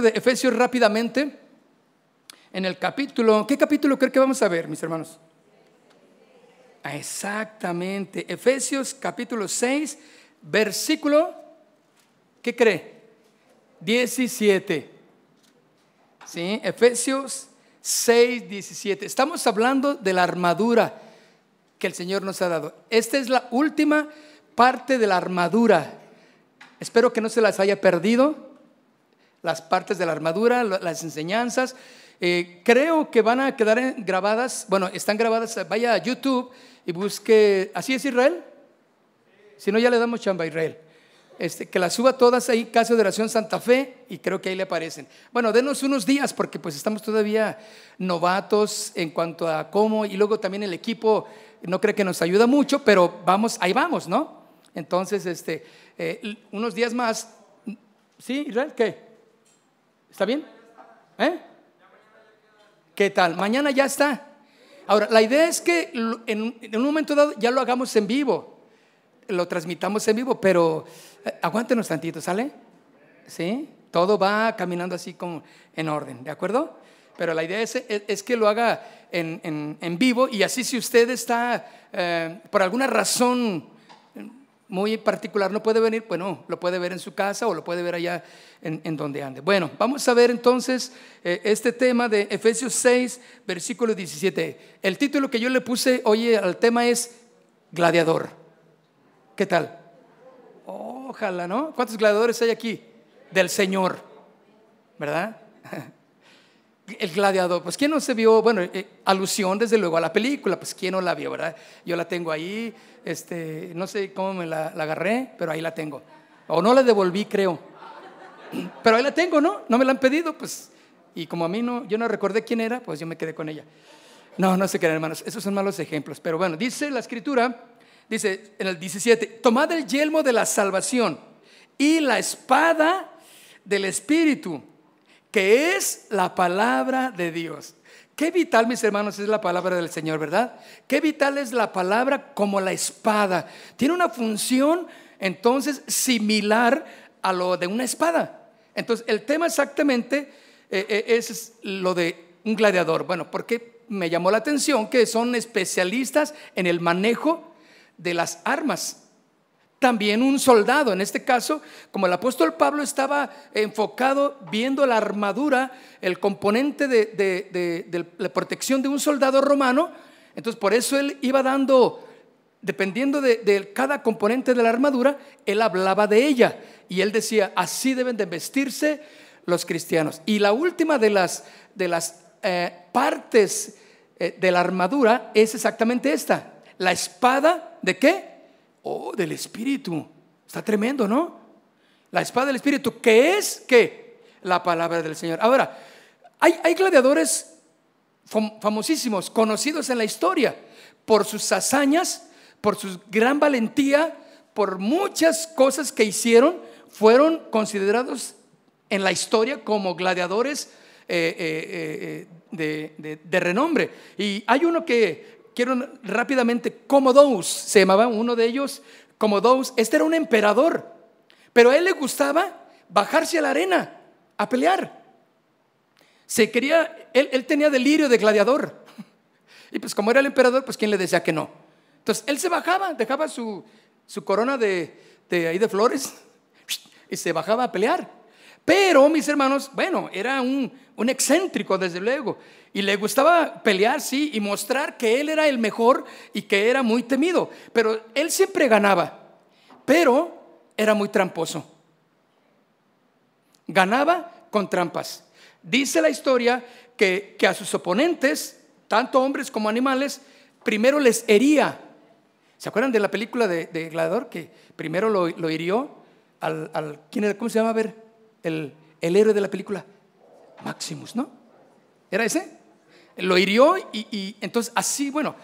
De Efesios rápidamente. En el capítulo, ¿qué capítulo creo que vamos a ver, mis hermanos? Ah, exactamente, Efesios capítulo 6, versículo, ¿qué cree? 17. ¿Sí? Efesios 6, 17. Estamos hablando de la armadura que el Señor nos ha dado. Esta es la última parte de la armadura. Espero que no se las haya perdido, las partes de la armadura, las enseñanzas. Eh, creo que van a quedar grabadas, bueno, están grabadas, vaya a YouTube y busque, ¿así es Israel? Si no, ya le damos chamba a Israel. Este, que las suba todas ahí, Casa de Oración Santa Fe, y creo que ahí le aparecen. Bueno, denos unos días porque pues estamos todavía novatos en cuanto a cómo, y luego también el equipo no cree que nos ayuda mucho, pero vamos, ahí vamos, ¿no? Entonces, este, eh, unos días más, ¿sí, Israel? ¿Qué? ¿Está bien? ¿Eh? ¿Qué tal? Mañana ya está. Ahora, la idea es que en, un momento dado ya lo hagamos en vivo, lo transmitamos en vivo, pero eh, aguántenos tantito, ¿sale? ¿Sí? Todo va caminando así como en orden, ¿de acuerdo? Pero la idea es, que lo haga en, vivo y así si usted está eh, por alguna razón muy particular no puede venir, bueno, lo puede ver en su casa o lo puede ver allá en, donde ande. Bueno, vamos a ver entonces eh, este tema de Efesios 6, versículo 17. El título que yo le puse hoy al tema es Gladiador. ¿Qué tal? Ojalá, ¿no? ¿Cuántos gladiadores hay aquí? Del Señor, ¿verdad? El gladiador, pues ¿quién no se vio? Bueno, eh, alusión desde luego a la película, pues ¿quién no la vio, verdad? Yo la tengo ahí, este, no sé cómo me la, agarré, pero ahí la tengo. O no la devolví, creo. Pero ahí la tengo, ¿no? No me la han pedido, pues. Y como a mí no, yo no recordé quién era, pues yo me quedé con ella. No, no sé qué, hermanos, esos son malos ejemplos. Pero bueno, dice la escritura, dice en el 17, tomad el yelmo de la salvación y la espada del Espíritu, que es la palabra de Dios. Qué vital, mis hermanos, es la palabra del Señor, ¿verdad? Qué vital es la palabra como la espada. Tiene una función entonces similar a lo de una espada. Entonces, el tema exactamente eh, eh, es lo de un gladiador. Bueno, porque me llamó la atención que son especialistas en el manejo de las armas también un soldado. En este caso, como el apóstol Pablo estaba enfocado viendo la armadura, el componente de, la protección de un soldado romano, entonces por eso él iba dando, dependiendo de, cada componente de la armadura, él hablaba de ella. Y él decía, así deben de vestirse los cristianos. Y la última de las, eh, partes eh, de la armadura es exactamente esta. La espada de qué? Oh, del Espíritu. Está tremendo, ¿no? La espada del Espíritu, que es que la palabra del Señor. Ahora, hay, gladiadores famosísimos, conocidos en la historia, por sus hazañas, por su gran valentía, por muchas cosas que hicieron, fueron considerados en la historia como gladiadores eh, eh, eh, de, renombre. Y hay uno que quiero rápidamente, Commodus se llamaba uno de ellos, Commodus, este era un emperador, pero a él le gustaba bajarse a la arena a pelear. Se quería, él, tenía delirio de gladiador. Y pues como era el emperador, pues ¿quién le decía que no? Entonces él se bajaba, dejaba su, corona de, ahí de flores y se bajaba a pelear. Pero, mis hermanos, bueno, era un, un excéntrico, desde luego. Y le gustaba pelear, sí, y mostrar que él era el mejor y que era muy temido. Pero él siempre ganaba, pero era muy tramposo. Ganaba con trampas. Dice la historia que, a sus oponentes, tanto hombres como animales, primero les hería. ¿Se acuerdan de la película de, Gladiador? Que primero lo, hirió al, al ¿quién era? ¿Cómo se llama? A ver, el, el héroe de la película. Maximus, ¿no? ¿Era ese? lo hirió y, entonces así, bueno,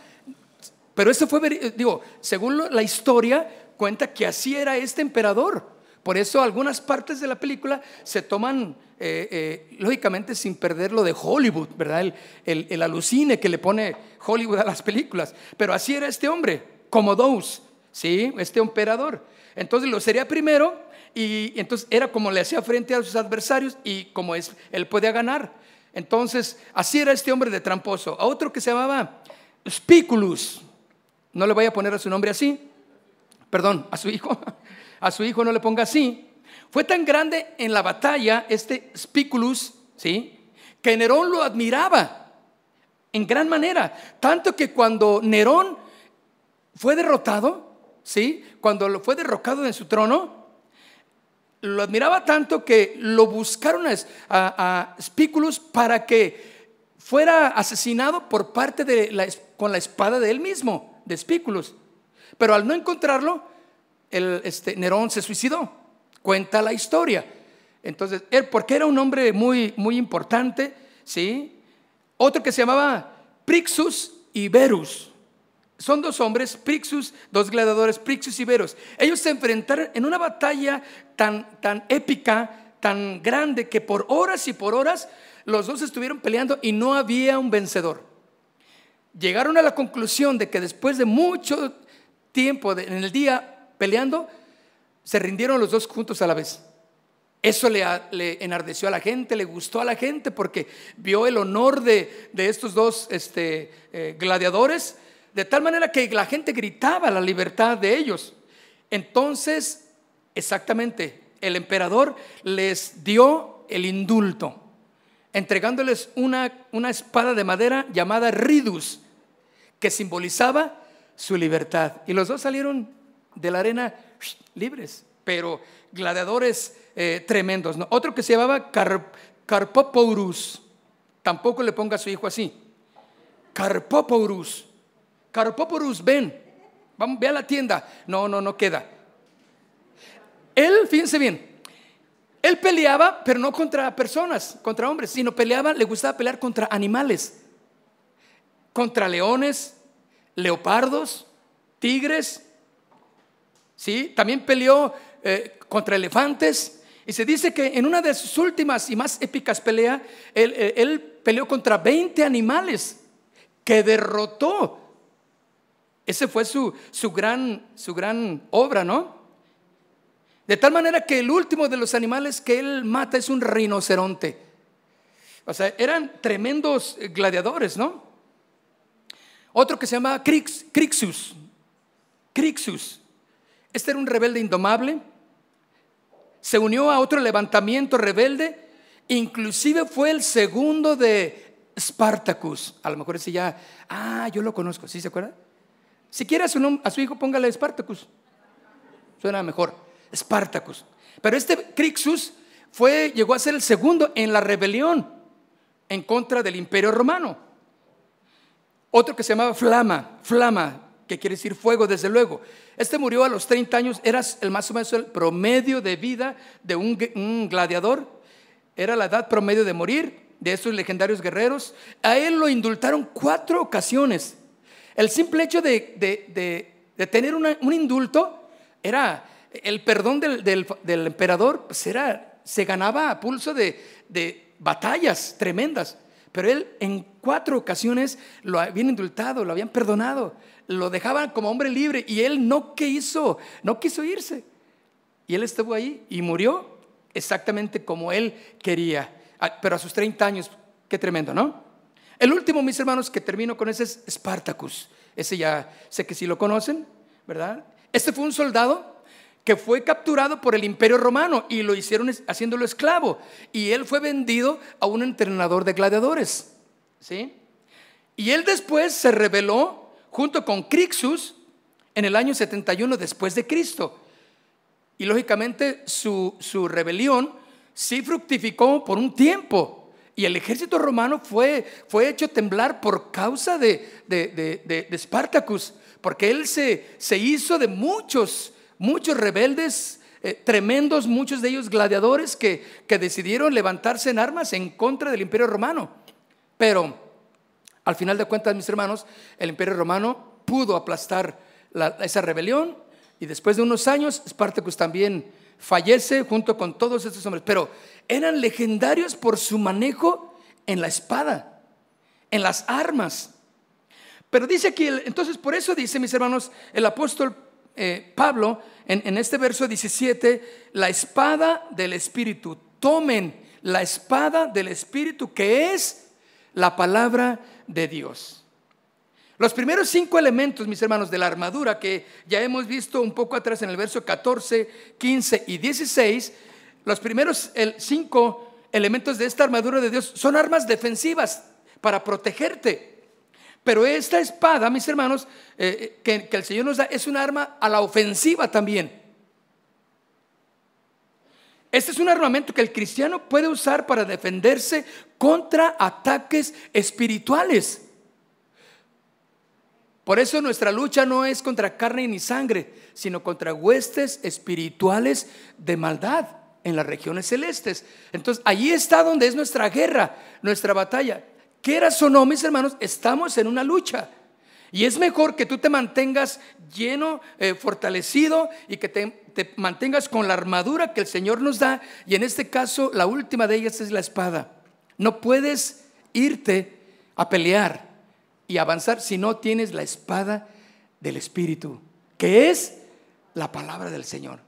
pero eso fue, digo, según la historia cuenta que así era este emperador. Por eso algunas partes de la película se toman, eh, eh, lógicamente, sin perder lo de Hollywood, ¿verdad? El, el, alucine que le pone Hollywood a las películas. Pero así era este hombre, como dos, ¿sí? Este emperador. Entonces lo sería primero y entonces era como le hacía frente a sus adversarios y como es, él podía ganar. Entonces, así era este hombre de tramposo. A otro que se llamaba Spiculus, no le voy a poner a su nombre así, perdón, a su hijo, a su hijo no le ponga así. Fue tan grande en la batalla este Spiculus, ¿sí? Que Nerón lo admiraba en gran manera, tanto que cuando Nerón fue derrotado, ¿sí? Cuando fue derrocado en su trono, lo admiraba tanto que lo buscaron a, a, para que fuera asesinado por parte de la, con la espada de él mismo, de Spículos. Pero al no encontrarlo, el, este, Nerón se suicidó. Cuenta la historia. Entonces, él, porque era un hombre muy, muy importante, ¿sí? Otro que se llamaba Prixus y Verus. Son dos hombres, Prixus, dos gladiadores, Prixus y Verus. Ellos se enfrentaron en una batalla tan, tan épica, tan grande, que por horas y por horas los dos estuvieron peleando y no había un vencedor. Llegaron a la conclusión de que después de mucho tiempo en el día peleando, se rindieron los dos juntos a la vez. Eso le, enardeció a la gente, le gustó a la gente porque vio el honor de, estos dos este, eh, gladiadores de tal manera que la gente gritaba la libertad de ellos. Entonces, exactamente, el emperador les dio el indulto, entregándoles una, una espada de madera llamada Ridus, que simbolizaba su libertad. Y los dos salieron de la arena libres, pero gladiadores eh, tremendos. Otro que se llamaba Carpoporus, tampoco le ponga a su hijo así. Carpoporus Carpoporus, ven, vamos, ve a la tienda. No, no, no queda. Él, fíjense bien, él peleaba, pero no contra personas, contra hombres, sino peleaba, le gustaba pelear contra animales, contra leones, leopardos, tigres. ¿sí? También peleó eh, contra elefantes. Y se dice que en una de sus últimas y más épicas peleas, él, eh, él peleó contra 20 animales que derrotó ese fue su, su, gran, su gran obra, ¿no? De tal manera que el último de los animales que él mata es un rinoceronte. O sea, eran tremendos gladiadores, ¿no? Otro que se llama Crix, Crixus. Crixus. Este era un rebelde indomable. Se unió a otro levantamiento rebelde. Inclusive fue el segundo de Spartacus. A lo mejor ese ya, ah, yo lo conozco, ¿sí se acuerda? Si quiere a su, a su hijo, póngale Spartacus. Suena mejor. Spartacus. Pero este Crixus fue, llegó a ser el segundo en la rebelión en contra del imperio romano. Otro que se llamaba Flama, Flama, que quiere decir fuego, desde luego. Este murió a los 30 años, era el más o menos el promedio de vida de un, un gladiador. Era la edad promedio de morir de estos legendarios guerreros. A él lo indultaron cuatro ocasiones el simple hecho de, tener un indulto era el perdón del, emperador, pues se ganaba a pulso de, batallas tremendas. Pero él en cuatro ocasiones lo habían indultado, lo habían perdonado, lo dejaban como hombre libre y él no quiso, no quiso irse. Y él estuvo ahí y murió exactamente como él quería. Ah, pero a sus 30 años, qué tremendo, ¿no? El último, mis hermanos, que termino con ese es Spartacus. Ese ya sé que sí lo conocen, ¿verdad? Este fue un soldado que fue capturado por el imperio romano y lo hicieron haciéndolo esclavo. Y él fue vendido a un entrenador de gladiadores. ¿sí? Y él después se rebeló junto con Crixus en el año 71 después de Cristo. Y lógicamente su, su rebelión sí fructificó por un tiempo. Y el ejército romano fue, fue hecho temblar por causa de, de, de, Spartacus, porque él se, se, hizo de muchos, muchos rebeldes eh, tremendos, muchos de ellos gladiadores que, que decidieron levantarse en armas en contra del imperio romano. Pero al final de cuentas, mis hermanos, el imperio romano pudo aplastar esa rebelión y después de unos años, Spartacus también fallece junto con todos estos hombres, pero eran legendarios por su manejo en la espada, en las armas. Pero dice aquí, entonces por eso dice, mis hermanos, el apóstol eh, Pablo en, en este verso 17, la espada del Espíritu. Tomen la espada del Espíritu que es la palabra de Dios. Los primeros cinco elementos, mis hermanos, de la armadura que ya hemos visto un poco atrás en el verso 14, 15 y 16, los primeros cinco elementos de esta armadura de Dios son armas defensivas para protegerte. Pero esta espada, mis hermanos, eh, que, que el Señor nos da, es un arma a la ofensiva también. Este es un armamento que el cristiano puede usar para defenderse contra ataques espirituales. Por eso nuestra lucha no es contra carne ni sangre, sino contra huestes espirituales de maldad en las regiones celestes. Entonces, allí está donde es nuestra guerra, nuestra batalla. Quieras o no, mis hermanos, estamos en una lucha. Y es mejor que tú te mantengas lleno, eh, fortalecido y que te, te mantengas con la armadura que el Señor nos da. Y en este caso, la última de ellas es la espada. No puedes irte a pelear y avanzar si no tienes la espada del Espíritu, que es la palabra del Señor.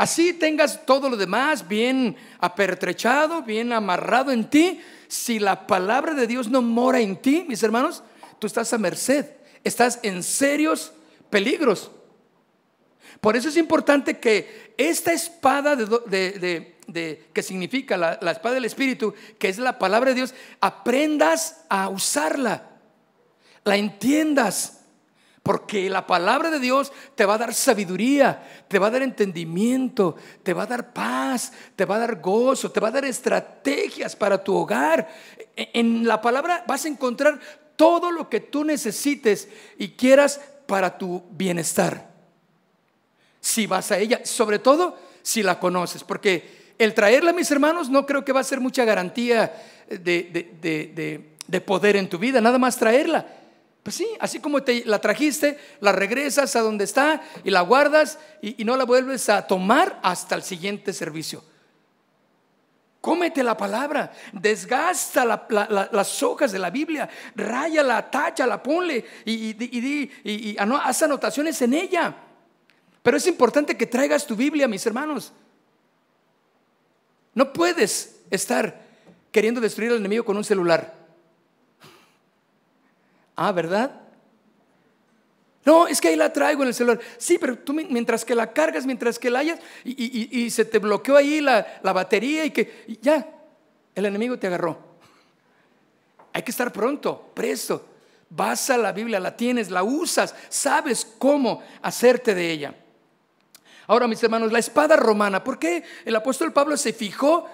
Así tengas todo lo demás bien apertrechado, bien amarrado en ti. Si la palabra de Dios no mora en ti, mis hermanos, tú estás a merced, estás en serios peligros. Por eso es importante que esta espada de, que significa la, la espada del Espíritu, que es la palabra de Dios, aprendas a usarla la entiendas. Porque la palabra de Dios te va a dar sabiduría, te va a dar entendimiento, te va a dar paz, te va a dar gozo, te va a dar estrategias para tu hogar. E, en la palabra vas a encontrar todo lo que tú necesites y quieras para tu bienestar. Si vas a ella, sobre todo si la conoces, porque el traerla, mis hermanos, no creo que va a ser mucha garantía de, de poder en tu vida, nada más traerla pues sí, así como te la trajiste, la regresas a donde está y la guardas y, no la vuelves a tomar hasta el siguiente servicio. Cómete la palabra, desgasta las hojas de la Biblia, ráyala, táchala, ponle y, y, y, haz anotaciones en ella. Pero es importante que traigas tu Biblia, mis hermanos. No puedes estar queriendo destruir al enemigo con un celular. Ah, ¿verdad? No, es que ahí la traigo en el celular. Sí, pero tú mientras que la cargas, mientras que la hayas, y, se te bloqueó ahí la, batería y que ya, el enemigo te agarró. Hay que estar pronto, presto. Vas a la Biblia, la tienes, la usas, sabes cómo hacerte de ella. Ahora, mis hermanos, la espada romana, ¿por qué el apóstol Pablo se fijó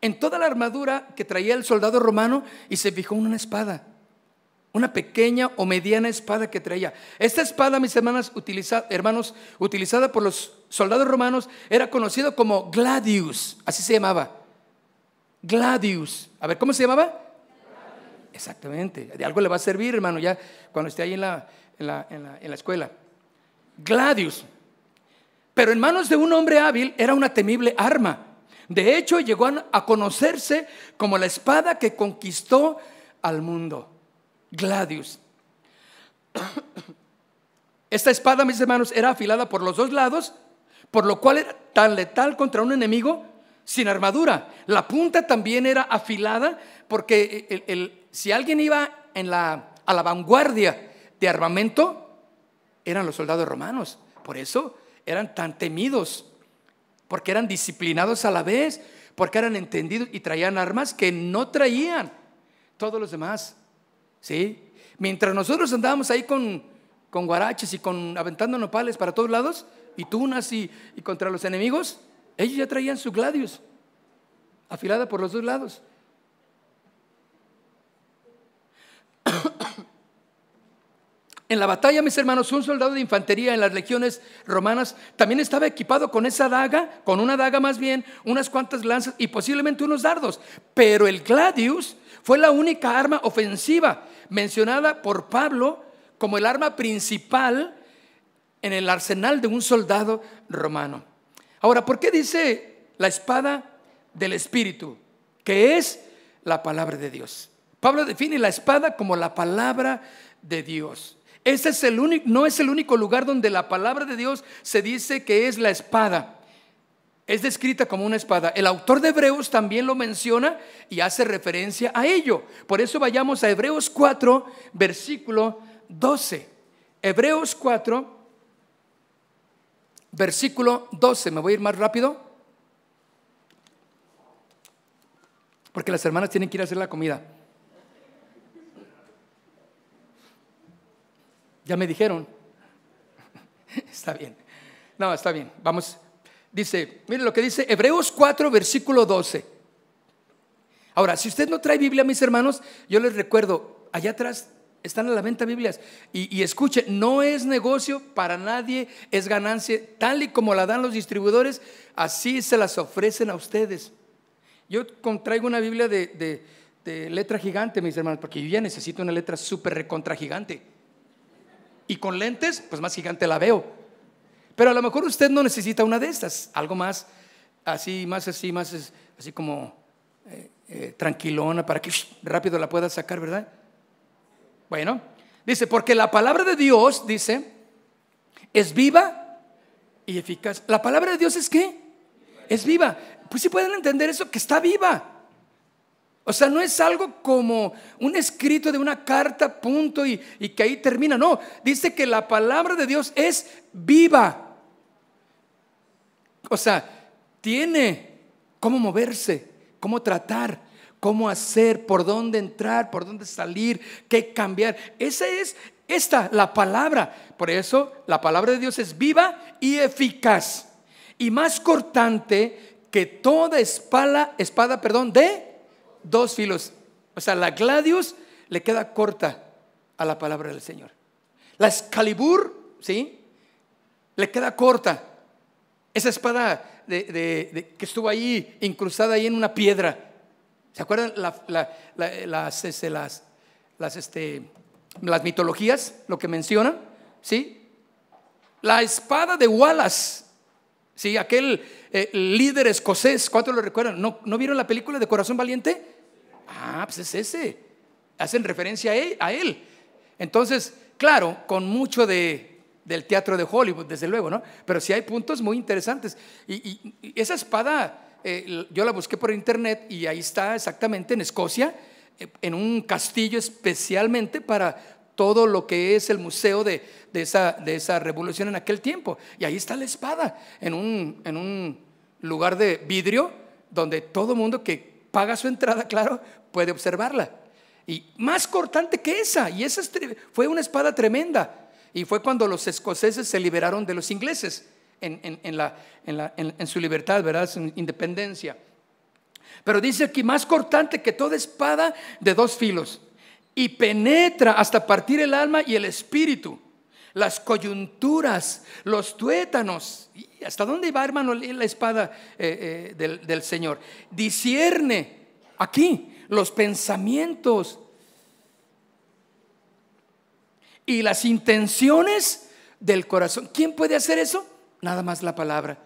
en toda la armadura que traía el soldado romano y se fijó en una espada? Una pequeña o mediana espada que traía. Esta espada, mis hermanas, hermanos, utilizada por los soldados romanos, era conocido como gladius, así se llamaba. Gladius. A ver, ¿cómo se llamaba? Exactamente. De algo le va a servir, hermano, ya cuando esté ahí en la, en la, en la escuela. Gladius. Pero en manos de un hombre hábil era una temible arma. De hecho, llegó a conocerse como la espada que conquistó al mundo. Gladius. Esta espada, mis hermanos, era afilada por los dos lados, por lo cual era tan letal contra un enemigo sin armadura. La punta también era afilada porque si alguien iba en la, a la vanguardia de armamento, eran los soldados romanos. Por eso eran tan temidos, porque eran disciplinados a la vez, porque eran entendidos y traían armas que no traían todos los demás. ¿Sí? Mientras nosotros andábamos ahí con, con guaraches y con aventando nopales para todos lados, y tunas y, y contra los enemigos, ellos ya traían su gladius, afilada por los dos lados. En la batalla, mis hermanos, un soldado de infantería en las legiones romanas también estaba equipado con esa daga, con una daga más bien, unas cuantas lanzas y posiblemente unos dardos. Pero el gladius fue la única arma ofensiva mencionada por Pablo como el arma principal en el arsenal de un soldado romano. Ahora, ¿por qué dice la espada del Espíritu? Que es la palabra de Dios. Pablo define la espada como la palabra de Dios. Este es el único, no es el único lugar donde la palabra de Dios se dice que es la espada. Es descrita como una espada. El autor de Hebreos también lo menciona y hace referencia a ello. Por eso vayamos a Hebreos 4, versículo 12. Hebreos 4, versículo 12. Me voy a ir más rápido. Porque las hermanas tienen que ir a hacer la comida. Ya me dijeron. está bien. No, está bien. Vamos. Dice, mire lo que dice Hebreos 4, versículo 12. Ahora, si usted no trae Biblia, mis hermanos, yo les recuerdo, allá atrás están a la venta Biblias. Y, y, escuche, no es negocio para nadie, es ganancia. Tal y como la dan los distribuidores, así se las ofrecen a ustedes. Yo traigo una Biblia de, letra gigante, mis hermanos, porque yo ya necesito una letra súper recontra gigante. Y con lentes, pues más gigante la veo. Pero a lo mejor usted no necesita una de estas, algo más así, más así, más así como eh, eh, tranquilona para que rápido la pueda sacar, ¿verdad? Bueno, dice, porque la palabra de Dios, dice, es viva y eficaz. ¿La palabra de Dios es qué? Es viva. Pues si pueden entender eso, que está viva. O sea, no es algo como un escrito de una carta, punto, y, y, que ahí termina. No, dice que la palabra de Dios es viva. O sea, tiene cómo moverse, cómo tratar, cómo hacer, por dónde entrar, por dónde salir, qué cambiar. Esa es esta, la palabra. Por eso la palabra de Dios es viva y eficaz. Y más cortante que toda espada, espada, perdón, de dos filos. O sea, la gladius le queda corta a la palabra del Señor. La Excalibur, ¿sí? Le queda corta. Esa espada de, que estuvo ahí incrustada ahí en una piedra. ¿Se acuerdan las, este, las, las, este, las mitologías, lo que mencionan? ¿Sí? La espada de Wallace, ¿sí? Aquel eh, líder escocés, ¿cuántos lo recuerdan? ¿No, ¿No vieron la película de Corazón Valiente? Ah, pues es ese. Hacen referencia a él. Entonces, claro, con mucho de, del teatro de Hollywood, desde luego, ¿no? Pero sí hay puntos muy interesantes. Y, esa espada, eh, yo la busqué por internet y ahí está exactamente en Escocia, eh, en un castillo especialmente para todo lo que es el museo de, esa, revolución en aquel tiempo. Y ahí está la espada, en un, en un lugar de vidrio donde todo mundo que paga su entrada, claro, puede observarla. Y más cortante que esa, y esa fue una espada tremenda. Y fue cuando los escoceses se liberaron de los ingleses en, en, la, en su libertad, ¿verdad? Su independencia. Pero dice aquí, más cortante que toda espada de dos filos y penetra hasta partir el alma y el espíritu, las coyunturas, los tuétanos. ¿Hasta dónde va, hermano, la espada eh, eh, del, Señor? Discierne aquí los pensamientos y las intenciones del corazón. ¿Quién puede hacer eso? Nada más la palabra.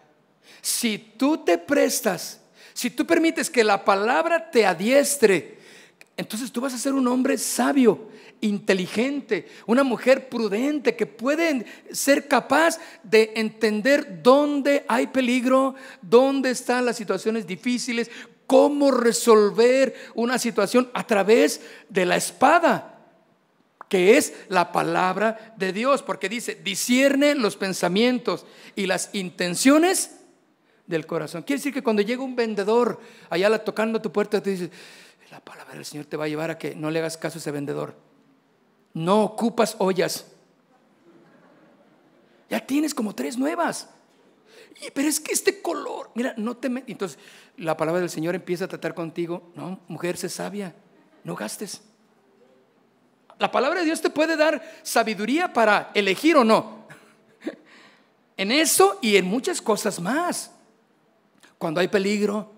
Si tú te prestas, si tú permites que la palabra te adiestre, entonces tú vas a ser un hombre sabio, inteligente, una mujer prudente que puede ser capaz de entender dónde hay peligro, dónde están las situaciones difíciles, cómo resolver una situación a través de la espada que es la palabra de Dios, porque dice, discierne los pensamientos y las intenciones del corazón. Quiere decir que cuando llega un vendedor allá tocando tu puerta, te dice, la palabra del Señor te va a llevar a que no le hagas caso a ese vendedor. No ocupas ollas. Ya tienes como tres nuevas. pero es que este color, mira, no te Entonces, la palabra del Señor empieza a tratar contigo. No, mujer, sé sabia, no gastes. La palabra de Dios te puede dar sabiduría para elegir o no. En eso y en muchas cosas más. Cuando hay peligro,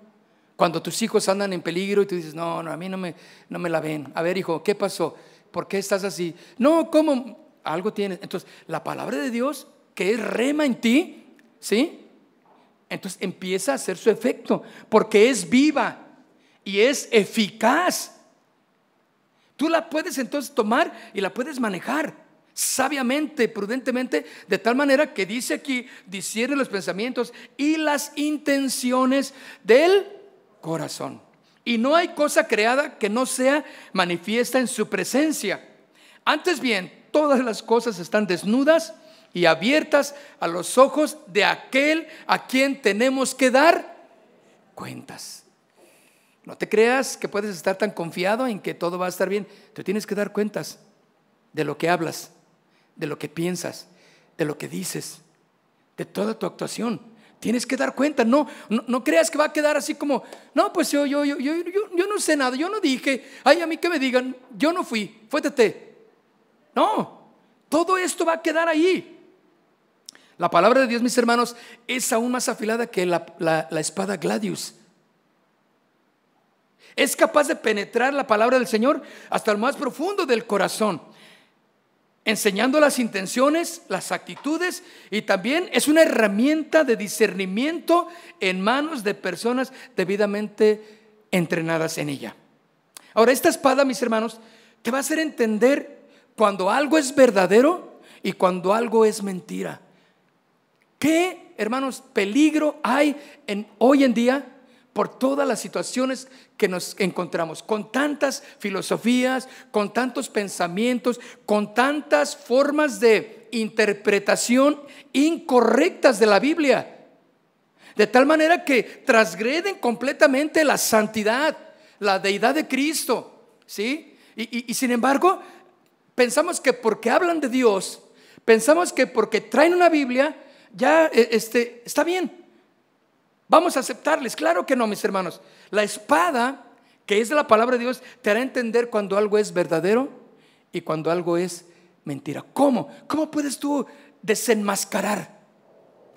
cuando tus hijos andan en peligro y tú dices, no, no, a mí no me, no me la ven. A ver, hijo, ¿qué pasó? ¿Por qué estás así? No, ¿cómo? Algo tienes. Entonces, la palabra de Dios, que es rema en ti, ¿sí? Entonces empieza a hacer su efecto, porque es viva y es eficaz. Tú la puedes entonces tomar y la puedes manejar. sabiamente, prudentemente, de tal manera que dice aquí, discierne los pensamientos y las intenciones del corazón. Y no hay cosa creada que no sea manifiesta en su presencia. Antes bien, todas las cosas están desnudas y abiertas a los ojos de aquel a quien tenemos que dar cuentas. No te creas que puedes estar tan confiado en que todo va a estar bien. Te tienes que dar cuentas de lo que hablas, de lo que piensas, de lo que dices, de toda tu actuación. Tienes que dar cuenta, no, no, creas que va a quedar así como, no, pues yo, yo, yo, yo, yo, no sé nada, yo no dije, ay, a mí que me digan, yo no fui, fuétete. No, todo esto va a quedar ahí. La palabra de Dios, mis hermanos, es aún más afilada que la, la espada Gladius. Es capaz de penetrar la palabra del Señor hasta el más profundo del corazón enseñando las intenciones, las actitudes y también es una herramienta de discernimiento en manos de personas debidamente entrenadas en ella. Ahora, esta espada, mis hermanos, te va a hacer entender cuando algo es verdadero y cuando algo es mentira. ¿Qué, hermanos, peligro hay en, hoy en día por todas las situaciones que nos encontramos, con tantas filosofías, con tantos pensamientos, con tantas formas de interpretación incorrectas de la Biblia. De tal manera que transgreden completamente la santidad, la deidad de Cristo. ¿Sí? Y, y sin embargo, pensamos que porque hablan de Dios, pensamos que porque traen una Biblia, ya e, este, está bien. Vamos a aceptarles. Claro que no, mis hermanos. La espada, que es la palabra de Dios, te hará entender cuando algo es verdadero y cuando algo es mentira. ¿Cómo? ¿Cómo puedes tú desenmascarar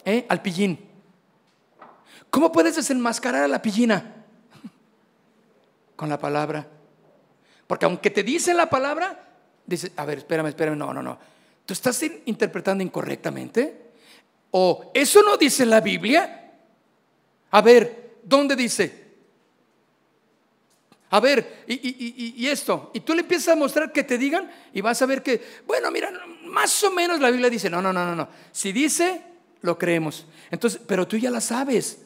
eh, al pillín? ¿Cómo puedes desenmascarar a la pillina? Con la palabra. Porque aunque te dicen la palabra, dice, a ver, espérame, espérame, no, no, no. ¿Tú estás interpretando incorrectamente? ¿O eso no dice la Biblia? A ver, ¿dónde dice? A ver, y, esto, y tú le empiezas a mostrar que te digan y vas a ver que, bueno, mira, más o menos la Biblia dice, no, no, no, no, no. Si dice, lo creemos. Entonces, pero tú ya la sabes.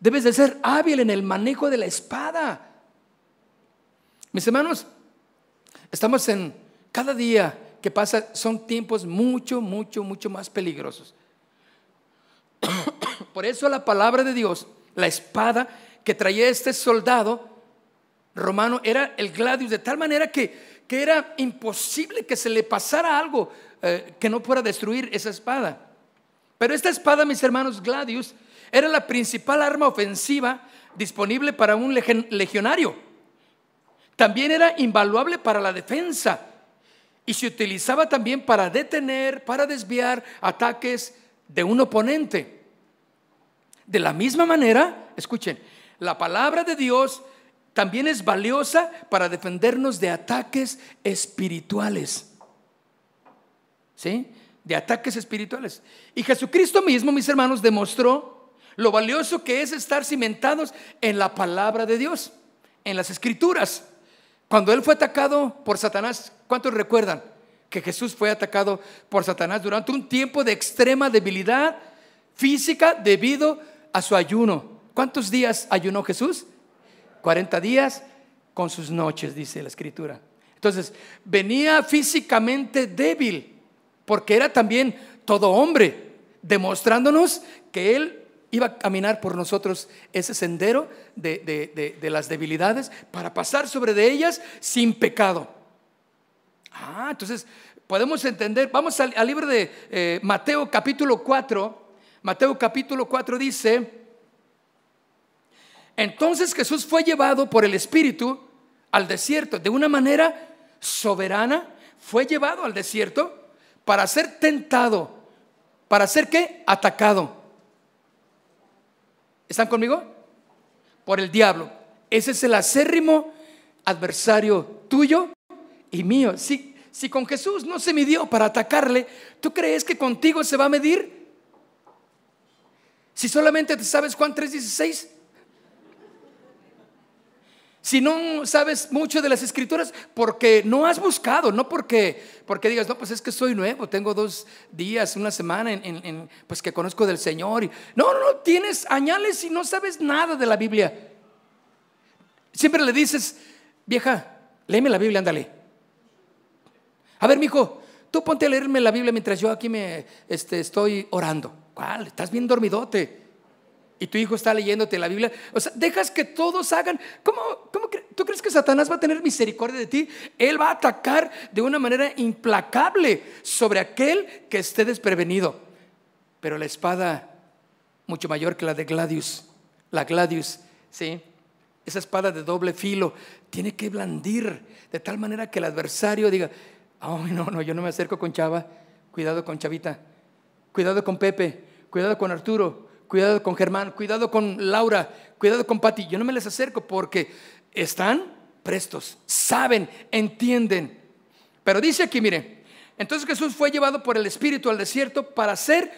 Debes de ser hábil en el manejo de la espada. Mis hermanos, estamos en, cada día que pasa son tiempos mucho, mucho, mucho más peligrosos. Por eso la palabra de Dios, la espada que traía este soldado romano era el gladius, de tal manera que, que era imposible que se le pasara algo eh, que no pueda destruir esa espada. Pero esta espada, mis hermanos, gladius, era la principal arma ofensiva disponible para un legionario. También era invaluable para la defensa y se utilizaba también para detener, para desviar ataques de un oponente. De la misma manera, escuchen, la palabra de Dios también es valiosa para defendernos de ataques espirituales. ¿Sí? De ataques espirituales. Y Jesucristo mismo, mis hermanos, demostró lo valioso que es estar cimentados en la palabra de Dios, en las escrituras. Cuando él fue atacado por Satanás, ¿cuántos recuerdan que Jesús fue atacado por Satanás durante un tiempo de extrema debilidad física debido a su ayuno. ¿Cuántos días ayunó Jesús? 40 días con sus noches, dice la escritura. Entonces, venía físicamente débil, porque era también todo hombre, demostrándonos que Él iba a caminar por nosotros ese sendero de, las debilidades para pasar sobre de ellas sin pecado. Ah, entonces podemos entender, vamos al, libro de eh, Mateo capítulo 4, Mateo capítulo 4 dice, entonces Jesús fue llevado por el Espíritu al desierto de una manera soberana, fue llevado al desierto para ser tentado, para ser qué? Atacado. ¿Están conmigo? Por el diablo. Ese es el acérrimo adversario tuyo y mío. Si, si con Jesús no se midió para atacarle, ¿tú crees que contigo se va a medir? Si solamente te sabes Juan 3:16. Si no sabes mucho de las escrituras, porque no has buscado, no porque, porque digas, no, pues es que soy nuevo, tengo dos días, una semana en, pues que conozco del Señor. no, no, no, tienes añales y no sabes nada de la Biblia. Siempre le dices, vieja, léeme la Biblia, ándale. A ver, mijo, tú ponte a leerme la Biblia mientras yo aquí me este, estoy orando. ¿Cuál? Estás bien dormidote y tu hijo está leyéndote la Biblia, o sea, dejas que todos hagan, ¿cómo, cómo tú crees que Satanás va a tener misericordia de ti? Él va a atacar de una manera implacable sobre aquel que esté desprevenido. Pero la espada, mucho mayor que la de Gladius, la Gladius, ¿sí? Esa espada de doble filo tiene que blandir de tal manera que el adversario diga, ay, no, no, yo no me acerco con Chava, cuidado con Chavita, cuidado con Pepe, cuidado con Arturo, cuidado con Germán, cuidado con Laura, cuidado con Pati. Yo no me les acerco porque están prestos, saben, entienden. Pero dice aquí, mire, entonces Jesús fue llevado por el Espíritu al desierto para ser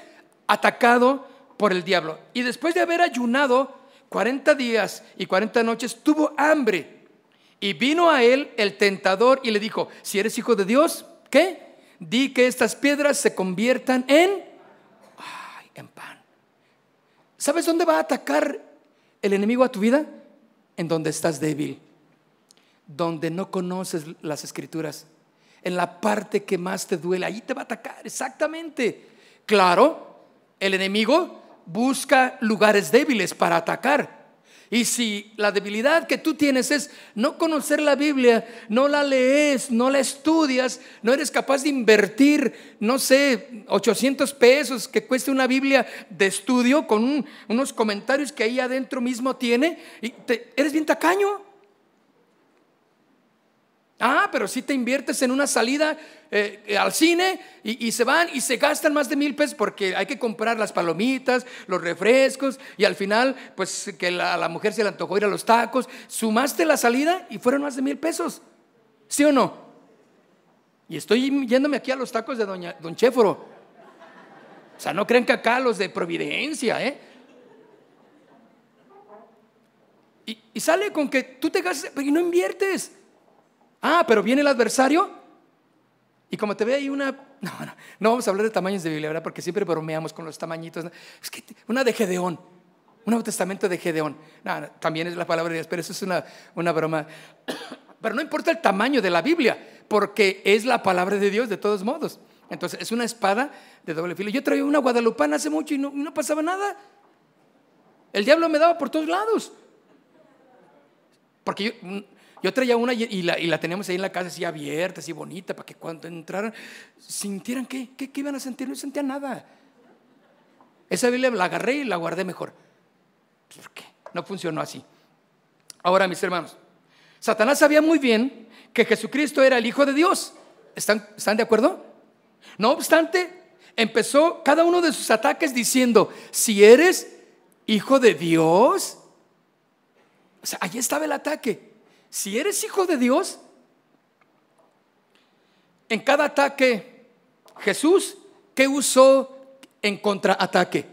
atacado por el diablo. Y después de haber ayunado 40 días y 40 noches, tuvo hambre. Y vino a él el tentador y le dijo, si eres hijo de Dios, ¿qué? Di que estas piedras se conviertan en, en pan. ¿Sabes dónde va a atacar el enemigo a tu vida? En donde estás débil, donde no conoces las escrituras, en la parte que más te duele, ahí te va a atacar, exactamente. Claro, el enemigo busca lugares débiles para atacar. Y si la debilidad que tú tienes es no conocer la Biblia, no la lees, no la estudias, no eres capaz de invertir, no sé, 800 pesos que cueste una Biblia de estudio con unos comentarios que ahí adentro mismo tiene, y eres bien tacaño. Ah, pero si te inviertes en una salida eh, al cine y, se van y se gastan más de mil pesos porque hay que comprar las palomitas, los refrescos y al final, pues que a la mujer se le antojó ir a los tacos. Sumaste la salida y fueron más de mil pesos. ¿Sí o no? Y estoy yéndome aquí a los tacos de doña, Don Chéforo. O sea, no creen que acá los de Providencia, ¿eh? Y, sale con que tú te gastas y no inviertes. Ah, pero viene el adversario y como te ve ahí una... No, no, no vamos a hablar de tamaños de Biblia, ¿verdad? Porque siempre bromeamos con los tamañitos. Es que una de Gedeón, un Nuevo Testamento de Gedeón. No, también es la palabra de Dios, pero eso es una, una broma. Pero no importa el tamaño de la Biblia, porque es la palabra de Dios de todos modos. Entonces, es una espada de doble filo. Yo traía una guadalupana hace mucho y no, no pasaba nada. El diablo me daba por todos lados. Porque yo, yo traía una y la, teníamos ahí en la casa así abierta, así bonita, para que cuando entraran sintieran que, ¿qué iban a sentir, no sentían nada. Esa Biblia la agarré y la guardé mejor. ¿Por qué? No funcionó así. Ahora, mis hermanos, Satanás sabía muy bien que Jesucristo era el Hijo de Dios. ¿Están, ¿Están de acuerdo? No obstante, empezó cada uno de sus ataques diciendo, si eres hijo de Dios, o sea, allí estaba el ataque si eres hijo de Dios, en cada ataque, Jesús, ¿qué usó en contraataque?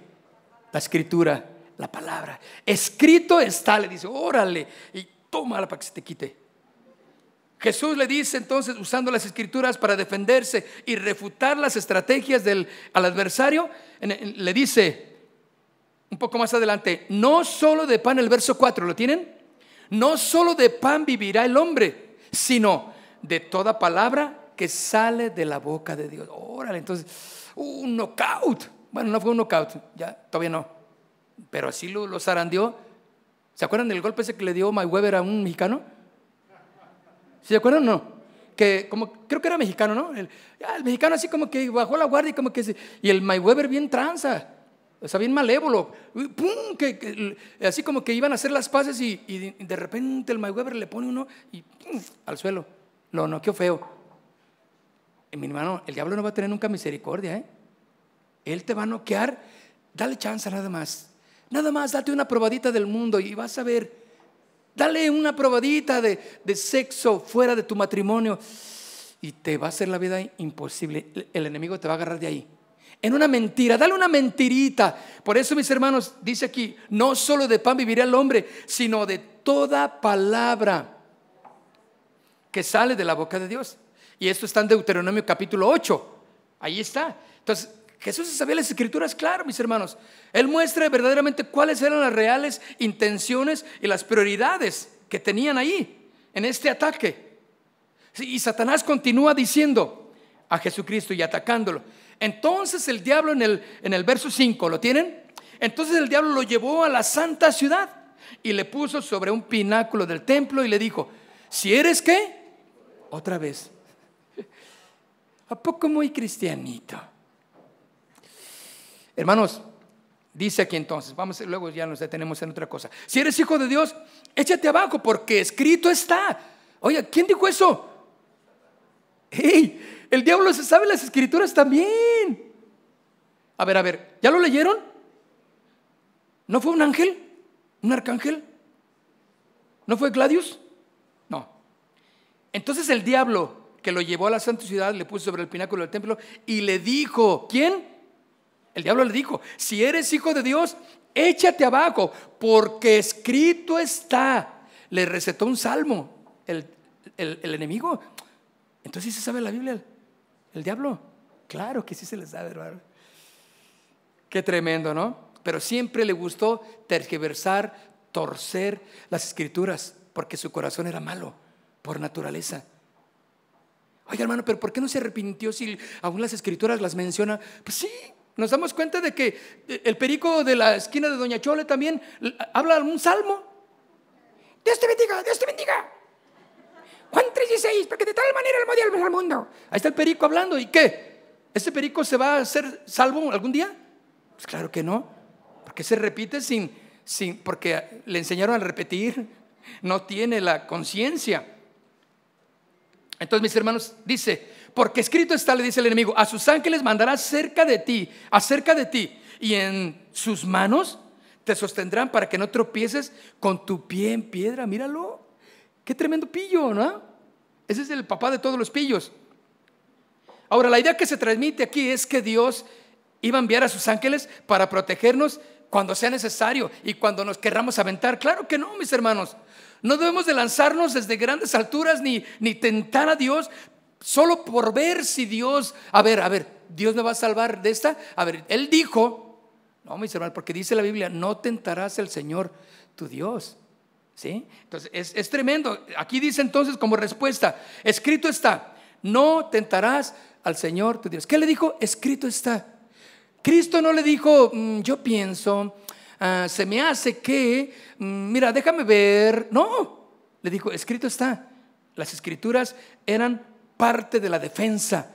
La escritura, la palabra. Escrito está, le dice, órale, y tómala para que se te quite. Jesús le dice entonces, usando las escrituras para defenderse y refutar las estrategias del al adversario, le dice un poco más adelante, no solo de pan, el verso 4, ¿lo tienen? No solo de pan vivirá el hombre, sino de toda palabra que sale de la boca de Dios. Órale, entonces, un knockout. Bueno, no fue un knockout, ya, todavía no. Pero así lo, lo zarandeó. ¿Se acuerdan del golpe ese que le dio Mayweather a un mexicano? ¿Se acuerdan o no? Que como, creo que era mexicano, ¿no? El, el, mexicano así como que bajó la guardia y como que... y el Mayweather bien tranza. Sea, bien malévolo. ¡Pum! Que, así como que iban a hacer las paces y, de repente el Mayweather le pone uno y al suelo. Lo noqueó feo. Mi hermano, el diablo no va a tener nunca misericordia. ¿eh? Él te va a noquear. Dale chance nada más. Nada más, date una probadita del mundo y vas a ver. Dale una probadita de, de sexo fuera de tu matrimonio y te va a hacer la vida imposible. El enemigo te va a agarrar de ahí En una mentira, dale una mentirita. Por eso, mis hermanos, dice aquí, no solo de pan vivirá el hombre, sino de toda palabra que sale de la boca de Dios. Y esto está en Deuteronomio capítulo 8. Ahí está. Entonces, Jesús sabía las escrituras, claro, mis hermanos. Él muestra verdaderamente cuáles eran las reales intenciones y las prioridades que tenían ahí, en este ataque. Y Satanás continúa diciendo a Jesucristo y atacándolo. Entonces el diablo en el, en el verso 5, ¿lo tienen? Entonces el diablo lo llevó a la santa ciudad y le puso sobre un pináculo del templo y le dijo, si eres qué, otra vez. ¿A poco muy cristianito? Hermanos, dice aquí entonces, vamos, luego ya nos detenemos en otra cosa. Si eres hijo de Dios, échate abajo porque escrito está. Oye, ¿quién dijo eso? ¡Hey! El diablo se sabe las escrituras también. A ver, a ver, ¿ya lo leyeron? ¿No fue un ángel? ¿Un arcángel? ¿No fue Gladius? No. Entonces el diablo que lo llevó a la santa ciudad le puso sobre el pináculo del templo y le dijo, ¿quién? El diablo le dijo, si eres hijo de Dios, échate abajo, porque escrito está. Le recetó un salmo el, enemigo. Entonces, ¿sí se sabe la Biblia? ¿El diablo? Claro que sí se le sabe, hermano. Qué tremendo, ¿no? Pero siempre le gustó tergiversar, torcer las escrituras, porque su corazón era malo por naturaleza. Oye, hermano, pero ¿por qué no se arrepintió si aún las escrituras las menciona? Pues sí, nos damos cuenta de que el perico de la esquina de Doña Chole también habla un salmo. Dios te bendiga, Dios te bendiga. Juan 3:16, porque de tal manera el mundial al mundo. Ahí está el perico hablando. ¿Y qué? ¿Ese perico se va a hacer salvo algún día? Pues claro que no. Porque se repite sin, sin, porque le enseñaron a repetir. No tiene la conciencia. Entonces, mis hermanos, dice, porque escrito está, le dice el enemigo, a sus ángeles mandará cerca de ti, acerca de ti, y en sus manos te sostendrán para que no tropieces con tu pie en piedra. Míralo, qué tremendo pillo, ¿no? Ese es el papá de todos los pillos. Ahora, la idea que se transmite aquí es que Dios iba a enviar a sus ángeles para protegernos cuando sea necesario y cuando nos querramos aventar. Claro que no, mis hermanos. No debemos de lanzarnos desde grandes alturas ni, ni tentar a Dios, solo por ver si Dios, a ver, a ver, Dios me va a salvar de esta. A ver, Él dijo, no, mis hermanos, porque dice la Biblia, no tentarás al Señor tu Dios. ¿Sí? Entonces, es, tremendo. Aquí dice entonces como respuesta, escrito está, no tentarás al Señor tu Dios. ¿Qué le dijo? Escrito está. Cristo no le dijo, mm, yo pienso, ah, se me hace que, mm, mira, déjame ver. No, le dijo, escrito está. Las escrituras eran parte de la defensa.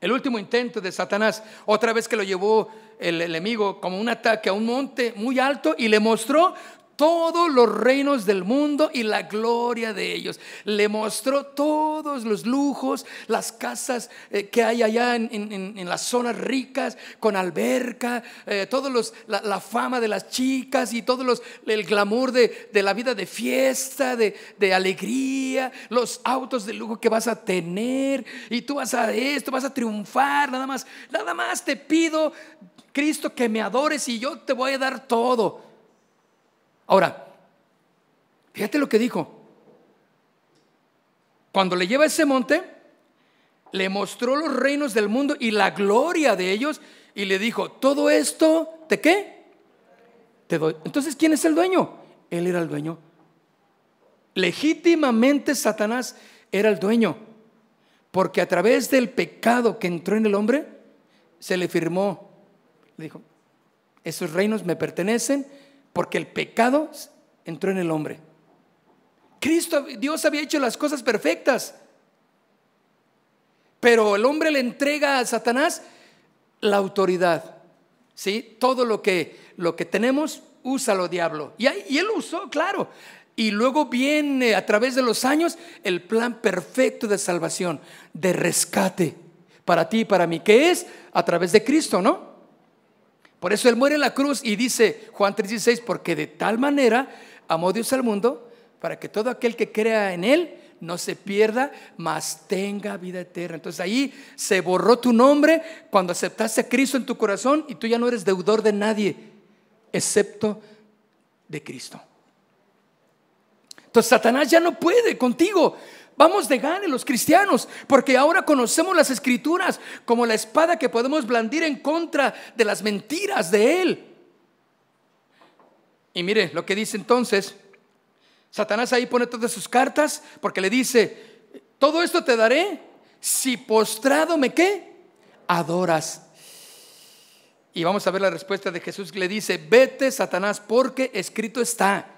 El último intento de Satanás, otra vez que lo llevó el enemigo como un ataque a un monte muy alto y le mostró todos los reinos del mundo y la gloria de ellos. Le mostró todos los lujos, las casas eh, que hay allá en, las zonas ricas, con alberca, eh, todos los, la, fama de las chicas y todo los, el glamour de, la vida de fiesta, de, de, alegría, los autos de lujo que vas a tener y tú vas a esto, vas a triunfar, nada más, nada más te pido, Cristo, que me adores y yo te voy a dar todo. Ahora, fíjate lo que dijo. Cuando le lleva ese monte, le mostró los reinos del mundo y la gloria de ellos y le dijo, todo esto, ¿de qué? Te doy. Entonces, ¿quién es el dueño? Él era el dueño. Legítimamente Satanás era el dueño, porque a través del pecado que entró en el hombre, se le firmó, le dijo, esos reinos me pertenecen, porque el pecado entró en el hombre. Cristo, Dios había hecho las cosas perfectas. Pero el hombre le entrega a Satanás la autoridad. ¿Sí? Todo lo que, lo que tenemos, úsalo, diablo. Y, y él usó, claro. Y luego viene a través de los años el plan perfecto de salvación, de rescate para ti y para mí, que es a través de Cristo, ¿no? Por eso Él muere en la cruz y dice Juan 3:16, porque de tal manera amó Dios al mundo para que todo aquel que crea en Él no se pierda, mas tenga vida eterna. Entonces ahí se borró tu nombre cuando aceptaste a Cristo en tu corazón y tú ya no eres deudor de nadie, excepto de Cristo. Entonces Satanás ya no puede contigo. Vamos de gane los cristianos, porque ahora conocemos las escrituras como la espada que podemos blandir en contra de las mentiras de él. Y mire lo que dice entonces, Satanás ahí pone todas sus cartas porque le dice, todo esto te daré si postrado me qué, adoras. Y vamos a ver la respuesta de Jesús le dice, vete Satanás porque escrito está,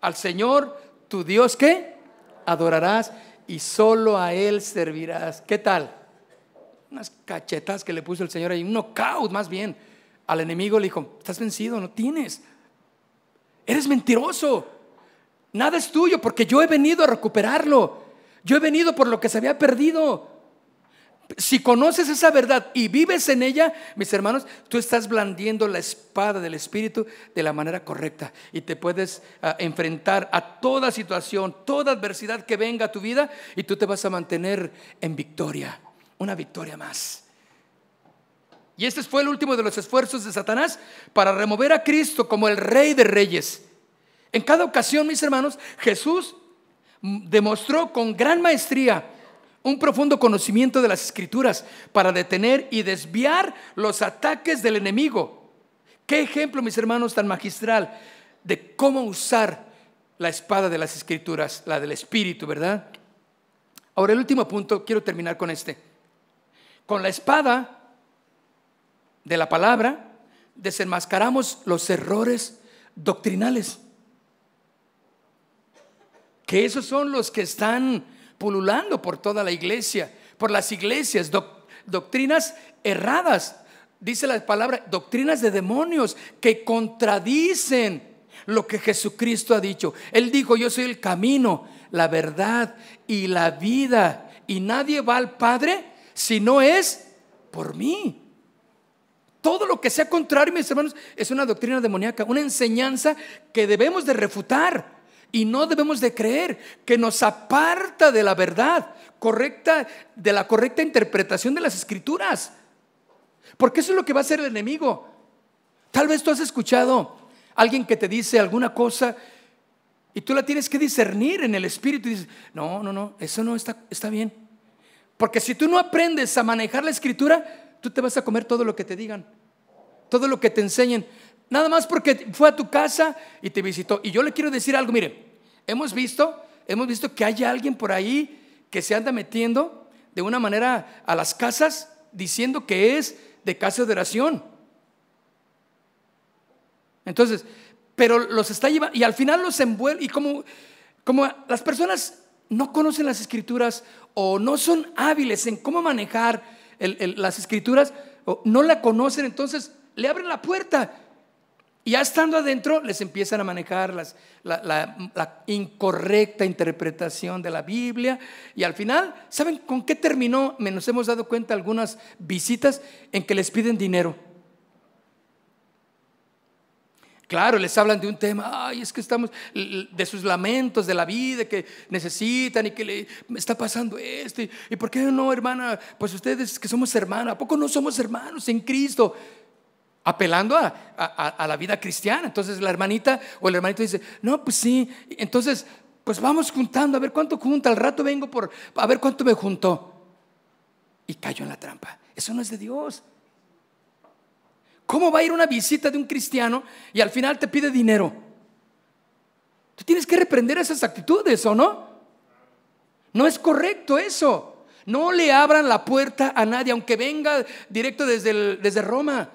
al Señor tu Dios que adorarás y solo a Él servirás. ¿Qué tal? Unas cachetas que le puso el Señor ahí, un knockout más bien. Al enemigo le dijo, estás vencido, no tienes. Eres mentiroso. Nada es tuyo porque yo he venido a recuperarlo. Yo he venido por lo que se había perdido. Si conoces esa verdad y vives en ella, mis hermanos, tú estás blandiendo la espada del Espíritu de la manera correcta y te puedes ah, enfrentar a toda situación, toda adversidad que venga a tu vida y tú te vas a mantener en victoria, una victoria más. Y este fue el último de los esfuerzos de Satanás para remover a Cristo como el rey de reyes. En cada ocasión, mis hermanos, Jesús demostró con gran maestría un profundo conocimiento de las escrituras para detener y desviar los ataques del enemigo. Qué ejemplo, mis hermanos, tan magistral de cómo usar la espada de las escrituras, la del espíritu, ¿verdad? Ahora el último punto, quiero terminar con este. Con la espada de la palabra desenmascaramos los errores doctrinales. Que esos son los que están pululando por toda la iglesia, por las iglesias, doctrinas erradas. Dice la palabra, doctrinas de demonios que contradicen lo que Jesucristo ha dicho. Él dijo, yo soy el camino, la verdad y la vida. Y nadie va al Padre si no es por mí. Todo lo que sea contrario, mis hermanos, es una doctrina demoníaca, una enseñanza que debemos de refutar. Y no debemos de creer que nos aparta de la verdad correcta, de la correcta interpretación de las escrituras. Porque eso es lo que va a hacer el enemigo. Tal vez tú has escuchado a alguien que te dice alguna cosa y tú la tienes que discernir en el espíritu y dices, no, no, no, eso no está, está bien. Porque si tú no aprendes a manejar la escritura, tú te vas a comer todo lo que te digan, todo lo que te enseñen. Nada más porque fue a tu casa y te visitó. Y yo le quiero decir algo, mire, hemos visto, hemos visto que hay alguien por ahí que se anda metiendo de una manera a las casas diciendo que es de casa de oración. Entonces, pero los está llevando y al final los envuelve y como, como las personas no conocen las escrituras o no son hábiles en cómo manejar las escrituras o no la conocen, entonces le abren la puerta y ya estando adentro, les empiezan a manejar la, incorrecta interpretación de la Biblia. Y al final, ¿saben con qué terminó? Nos hemos dado cuenta algunas visitas en que les piden dinero. Claro, les hablan de un tema, ay, es que estamos de sus lamentos de la vida que necesitan y que le está pasando esto. ¿Y, y por qué no, hermana? Pues ustedes que somos hermanos, ¿a poco no somos hermanos en Cristo? Apelando a, la vida cristiana. Entonces la hermanita o el hermanito dice, no, pues sí, entonces pues vamos juntando, a ver cuánto junta, al rato vengo por, a ver cuánto me juntó. Y cayó en la trampa. Eso no es de Dios. ¿Cómo va a ir una visita de un cristiano y al final te pide dinero? Tú tienes que reprender esas actitudes, ¿o no? No es correcto eso. No le abran la puerta a nadie, aunque venga directo desde, desde Roma.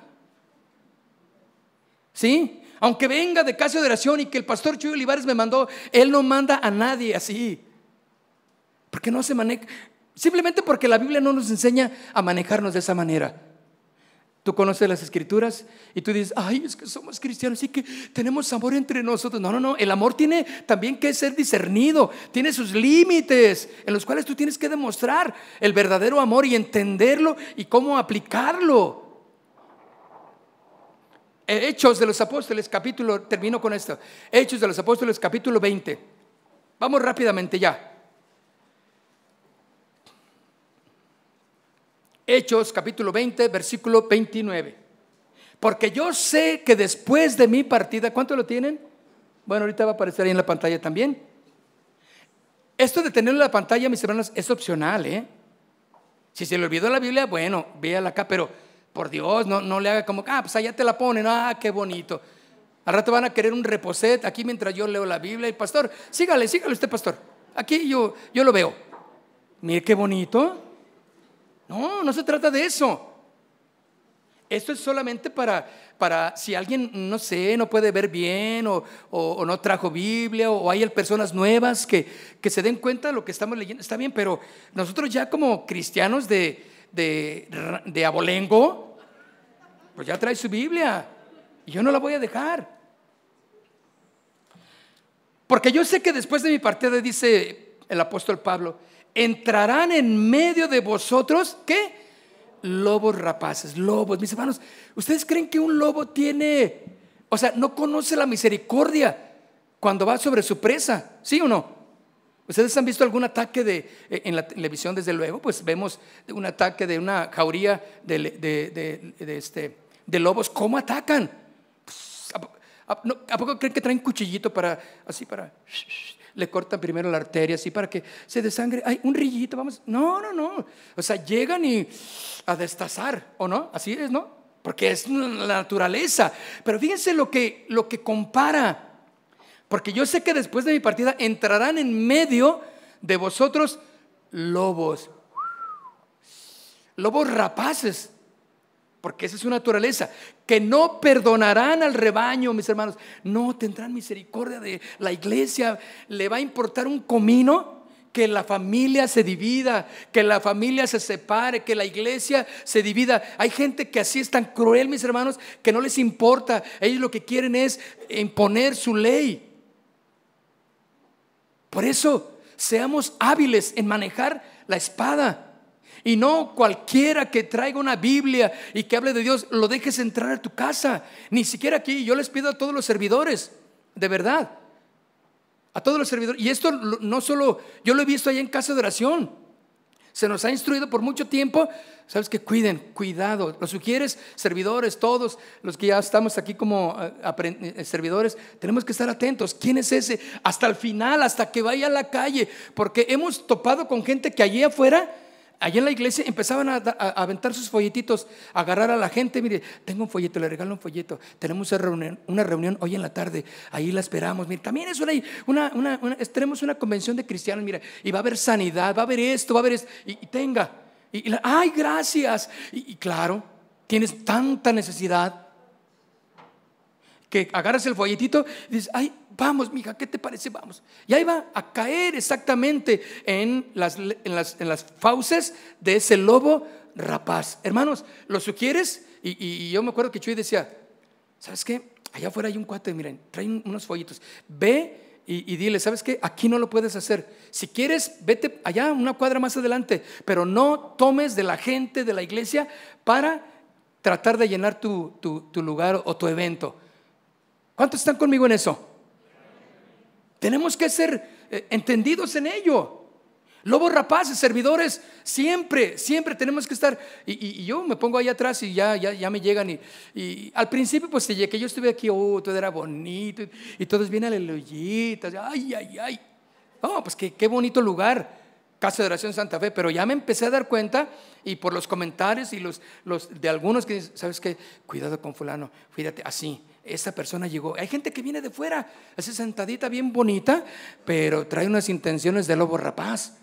¿Sí? Aunque venga de casa de oración y que el pastor Chuy Olivares me mandó, él no manda a nadie así. Porque no se maneja, simplemente porque la Biblia no nos enseña a manejarnos de esa manera. Tú conoces las escrituras y tú dices, ay, es que somos cristianos y que tenemos amor entre nosotros. No, no, no, el amor tiene también que ser discernido, tiene sus límites en los cuales tú tienes que demostrar el verdadero amor y entenderlo y cómo aplicarlo. Eh, Hechos de los Apóstoles, capítulo, termino con esto. Hechos de los Apóstoles, capítulo 20. Vamos rápidamente ya. Hechos, capítulo 20, versículo 29. Porque yo sé que después de mi partida, ¿cuánto lo tienen? Bueno, ahorita va a aparecer ahí en la pantalla también. Esto de tenerlo en la pantalla, mis hermanos, es opcional, ¿eh? Si se le olvidó la Biblia, bueno, véala acá, pero por Dios, no, no le haga como, ah, pues allá te la ponen, ah, qué bonito. Al rato van a querer un reposet aquí mientras yo leo la Biblia. Y pastor, sígale, sígale usted, pastor. Aquí yo, yo lo veo. Mire qué bonito. No, no se trata de eso. Esto es solamente para, para si alguien, no sé, no puede ver bien o, no trajo Biblia o, hay personas nuevas que, que, se den cuenta de lo que estamos leyendo. Está bien, pero nosotros ya como cristianos de, de, de abolengo, pues ya trae su Biblia. Y yo no la voy a dejar. Porque yo sé que después de mi partida, dice el apóstol Pablo, entrarán en medio de vosotros, ¿qué? Lobos rapaces, lobos. Mis hermanos, ¿ustedes creen que un lobo tiene, o sea, no conoce la misericordia cuando va sobre su presa? ¿Sí o no? ¿Ustedes han visto algún ataque de, eh, en la televisión, desde luego? Pues vemos un ataque de una jauría de, de, de este, lobos, ¿cómo atacan? ¿A, poco creen que traen cuchillito para, así para, le cortan primero la arteria, así para que se desangre? Hay un rillito, vamos. No, no, no. O sea, llegan y a destazar, ¿o no? Así es, ¿no? Porque es la naturaleza. Pero fíjense lo que, lo que compara. Porque yo sé que después de mi partida entrarán en medio de vosotros lobos. Lobos rapaces porque esa es su naturaleza, que no perdonarán al rebaño, mis hermanos, no tendrán misericordia de la iglesia, le va a importar un comino que la familia se divida, que la familia se separe, que la iglesia se divida. Hay gente que así es tan cruel, mis hermanos, que no les importa, ellos lo que quieren es imponer su ley. Por eso, seamos hábiles en manejar la espada. Y no cualquiera que traiga una Biblia y que hable de Dios, lo dejes entrar a tu casa. Ni siquiera aquí. Yo les pido a todos los servidores, de verdad. A todos los servidores. Y esto no solo, yo lo he visto ahí en casa de oración. Se nos ha instruido por mucho tiempo. Sabes que cuiden, cuidado. Los sugieres, servidores, todos los que ya estamos aquí como eh, eh, servidores, tenemos que estar atentos. ¿Quién es ese? Hasta el final, hasta que vaya a la calle. Porque hemos topado con gente que allí afuera Allí en la iglesia empezaban a, aventar sus folletitos, a agarrar a la gente. Mire, tengo un folleto, le regalo un folleto. Tenemos una reunión, una reunión hoy en la tarde, ahí la esperamos. Mire, también es una, una, tenemos una convención de cristianos, mira, y va a haber sanidad, va a haber esto, va a haber esto. Y, tenga, y, ay, gracias. y claro, tienes tanta necesidad que agarras el folletito y dices, ay, vamos, mija, ¿qué te parece? Vamos. Y ahí va a caer exactamente en las, en las, fauces de ese lobo rapaz. Hermanos, ¿lo sugieres? Y, yo me acuerdo que Chuy decía, ¿sabes qué? Allá afuera hay un cuate, miren, traen unos folletos. Ve y, dile, ¿sabes qué? Aquí no lo puedes hacer. Si quieres, vete allá una cuadra más adelante, pero no tomes de la gente de la iglesia para tratar de llenar tu, tu lugar o tu evento. ¿Cuántos están conmigo en eso? Tenemos que ser eh, entendidos en ello. Lobos rapaces, servidores, siempre, siempre tenemos que estar. Y, yo me pongo ahí atrás y ya, ya, ya me llegan. Y, al principio, pues que yo estuve aquí, oh, todo era bonito. Y todos vienen aleluyitas. Ay, ay, ay. Oh, pues qué, qué bonito lugar. Casa de Oración Santa Fe, pero ya me empecé a dar cuenta y por los comentarios y los, los de algunos que dicen, ¿sabes qué? Cuidado con fulano, cuídate así esa persona llegó. Hay gente que viene de fuera, así sentadita, bien bonita, pero trae unas intenciones de lobo rapaz.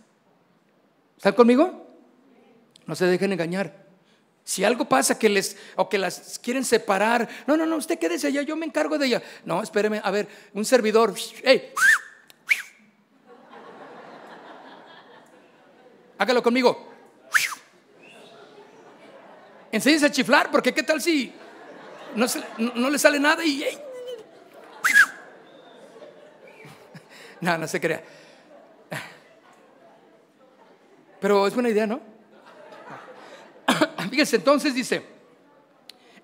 ¿Están conmigo? No se dejen engañar. Si algo pasa que les o que las quieren separar, no, no, no, usted quédese allá, yo me encargo de ella. No, espéreme, a ver, un servidor, hey, hágalo conmigo. Enséñese a chiflar, porque qué tal si no, le sale nada y... No, no se crea. Pero es buena idea, ¿no? Fíjense, entonces dice,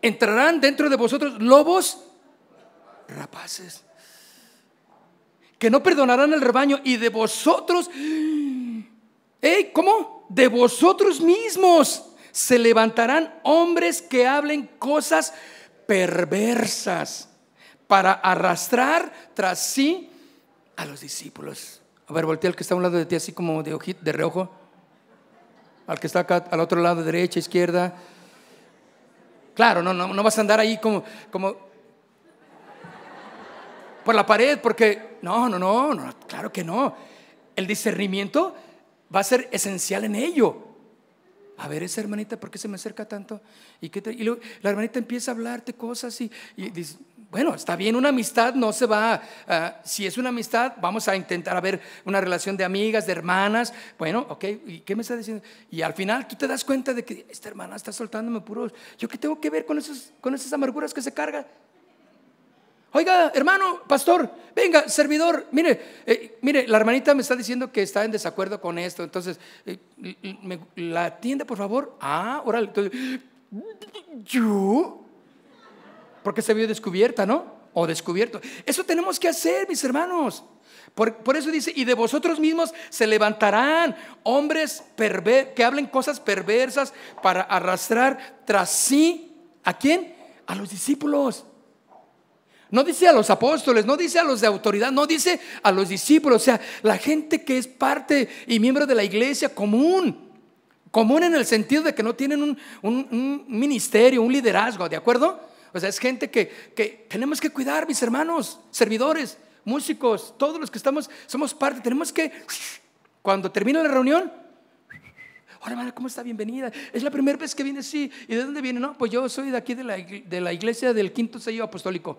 entrarán dentro de vosotros lobos rapaces, que no perdonarán el rebaño y de vosotros, ¿eh? ¿Cómo? De vosotros mismos se levantarán hombres que hablen cosas perversas para arrastrar tras sí a los discípulos. A ver, voltea al que está a un lado de ti así como de, ojito, de reojo. Al que está acá al otro lado, derecha, izquierda. Claro, no, no, no vas a andar ahí como, como por la pared, porque no, no, no, no, claro que no. El discernimiento va a ser esencial en ello. A ver, esa hermanita, ¿por qué se me acerca tanto? Y, que luego, la hermanita empieza a hablarte cosas y, dice, bueno, está bien, una amistad no se va, si es una amistad, vamos a intentar a ver una relación de amigas, de hermanas, bueno, ok, ¿y qué me está diciendo? Y al final tú te das cuenta de que esta hermana está soltándome puros, ¿yo qué tengo que ver con, esos, con esas amarguras que se cargan? Oiga, hermano, pastor, venga, servidor, mire, eh, mire, la hermanita me está diciendo que está en desacuerdo con esto, entonces, eh, ¿la atiende, por favor? Ah, órale, ¿yo? Porque se vio descubierta, ¿no? O descubierto. Eso tenemos que hacer, mis hermanos. Por, por, eso dice, y de vosotros mismos se levantarán hombres que hablen cosas perversas para arrastrar tras sí, ¿a quién? A los discípulos. No dice a los apóstoles, no dice a los de autoridad, no dice a los discípulos, o sea, la gente que es parte y miembro de la iglesia común. Común en el sentido de que no tienen un, ministerio, un liderazgo, ¿de acuerdo? O sea, es gente que, que tenemos que cuidar, mis hermanos, servidores, músicos, todos los que estamos, somos parte, tenemos que, cuando termina la reunión, Hola, hermana, ¿cómo está? Bienvenida. Es la primera vez que viene, sí. ¿Y de dónde viene? No, pues yo soy de aquí de la, de la iglesia del quinto sello apostólico.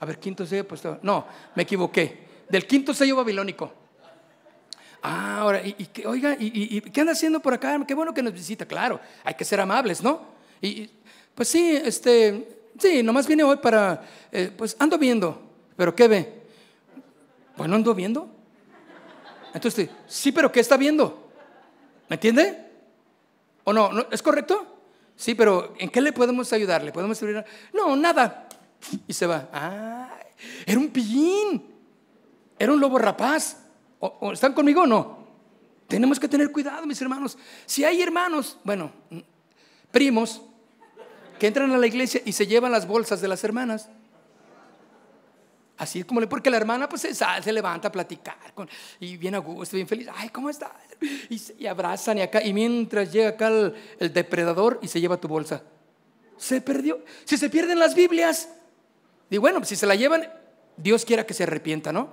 A ver, quinto sello pues No, me equivoqué. Del quinto sello babilónico. Ah, ahora, y, oiga, y, qué anda haciendo por acá? Qué bueno que nos visita, claro. Hay que ser amables, ¿no? Y pues sí, este, sí, nomás viene hoy para, eh, pues ando viendo. ¿Pero qué ve? Bueno, ando viendo. Entonces, sí, pero ¿qué está viendo? ¿Me entiende? ¿O no? ¿No? ¿Es correcto? Sí, pero ¿en qué le podemos ayudar? ¿Le podemos ayudar? No, nada. Y se va. Ah, era un pillín. Era un lobo rapaz. ¿O, están conmigo o no? Tenemos que tener cuidado, mis hermanos. Si hay hermanos, bueno, primos, que entran a la iglesia y se llevan las bolsas de las hermanas. Así es como le, porque la hermana pues se, se levanta a platicar con, y bien a gusto, bien feliz. Ay, ¿cómo está? Y, abrazan y acá, y mientras llega acá el depredador y se lleva tu bolsa. Se perdió. Si se pierden las Biblias, y bueno, si se la llevan, Dios quiera que se arrepienta, ¿no?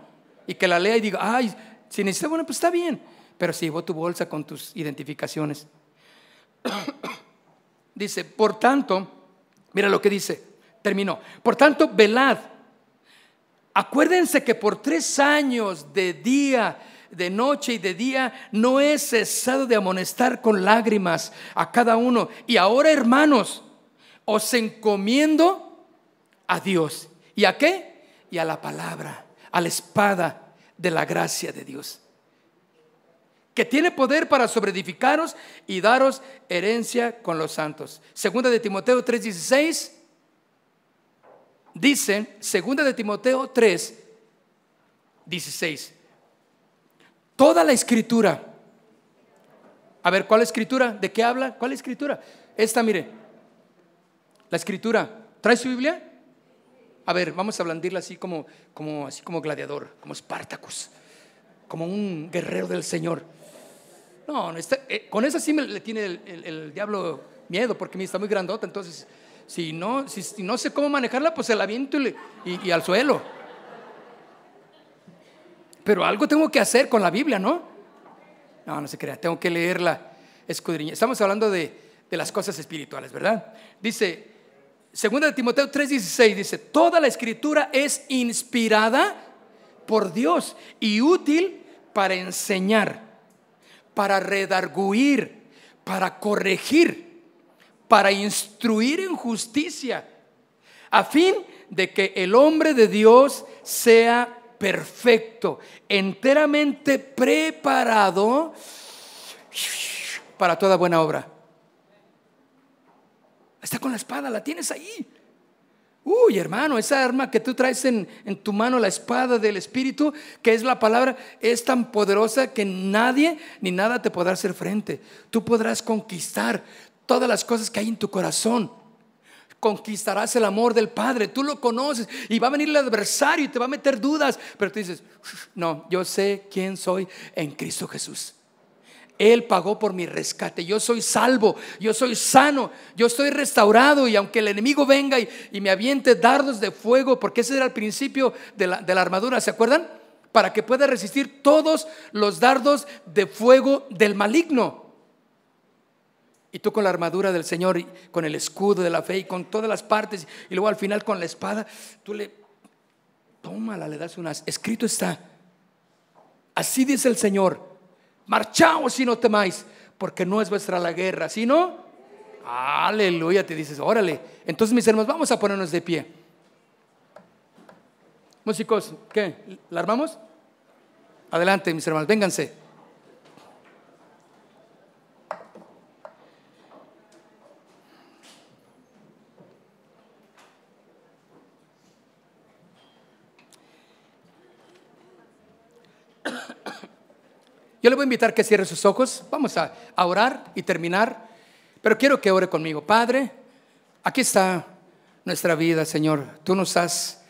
Y que la lea y diga, ay, si necesita, bueno, pues está bien. Pero si llevó tu bolsa con tus identificaciones. dice, por tanto, mira lo que dice, terminó. Por tanto, velad. Acuérdense que por tres años de día, de noche y de día, no he cesado de amonestar con lágrimas a cada uno. Y ahora, hermanos, os encomiendo a Dios. ¿Y a qué? Y a la palabra, a la espada de la gracia de Dios. Que tiene poder para sobreedificaros y daros herencia con los santos. Segunda de Timoteo 3:16 dice, segunda de Timoteo 3, 16. Toda la escritura. A ver, ¿cuál escritura? ¿De qué habla? ¿Cuál escritura? Esta, mire. La escritura. ¿Trae su Biblia? A ver, vamos a blandirla así como, como, así como gladiador, como Spartacus, como un guerrero del Señor. No, eh, con esa sí me, le tiene el, diablo miedo, porque está muy grandota, entonces si no, si, no sé cómo manejarla, pues se la aviento y, al suelo. Pero algo tengo que hacer con la Biblia, ¿no? No, no se crea, tengo que leerla, escudriñar. Estamos hablando de las cosas espirituales, ¿verdad? Dice, Segunda de Timoteo 3:16 dice, toda la escritura es inspirada por Dios y útil para enseñar, para redarguir, para corregir, para instruir en justicia, a fin de que el hombre de Dios sea perfecto, enteramente preparado para toda buena obra. Está con la espada, la tienes ahí. Uy, hermano, esa arma que tú traes en, tu mano, la espada del Espíritu, que es la palabra, es tan poderosa que nadie ni nada te podrá hacer frente. Tú podrás conquistar todas las cosas que hay en tu corazón. Conquistarás el amor del Padre. Tú lo conoces y va a venir el adversario y te va a meter dudas. Pero tú dices, no, yo sé quién soy en Cristo Jesús. Él pagó por mi rescate. Yo soy salvo, yo soy sano, yo estoy restaurado. Y aunque el enemigo venga y, me aviente dardos de fuego, porque ese era el principio de la, armadura, ¿se acuerdan? Para que pueda resistir todos los dardos de fuego del maligno. Y tú con la armadura del Señor, con el escudo de la fe y con todas las partes, y luego al final con la espada, tú le, tómala, le das unas. Escrito está. Así dice el Señor marchaos y no temáis, porque no es vuestra la guerra, sino, aleluya, te dices, órale. Entonces, mis hermanos, vamos a ponernos de pie. Músicos, ¿qué? ¿La armamos? Adelante, mis hermanos, vénganse. Yo le voy a invitar que cierre sus ojos. Vamos a, orar y terminar. Pero quiero que ore conmigo. Padre, aquí está nuestra vida, Señor. Tú nos has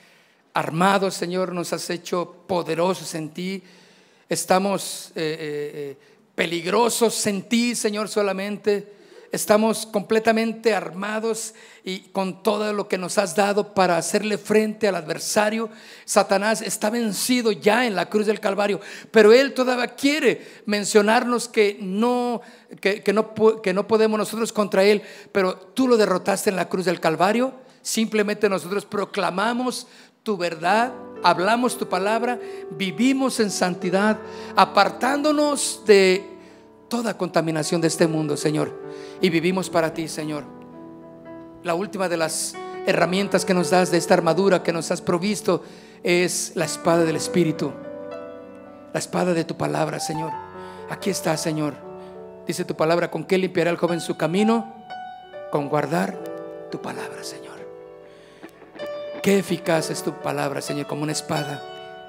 armado, Señor, nos has hecho poderosos en ti. Estamos eh, eh, eh, peligrosos en ti, Señor, solamente estamos completamente armados y con todo lo que nos has dado para hacerle frente al adversario. Satanás está vencido ya en la cruz del Calvario, pero él todavía quiere mencionarnos que no, que, no, que no podemos nosotros contra él, pero tú lo derrotaste en la cruz del Calvario. Simplemente nosotros proclamamos tu verdad, hablamos tu palabra, vivimos en santidad, apartándonos de toda contaminación de este mundo, Señor. Y vivimos para ti, Señor. La última de las herramientas que nos das de esta armadura que nos has provisto es la espada del Espíritu. La espada de tu palabra, Señor. Aquí está, Señor. Dice tu palabra, ¿con qué limpiará el joven su camino? Con guardar tu palabra, Señor. Qué eficaz es tu palabra, Señor, como una espada.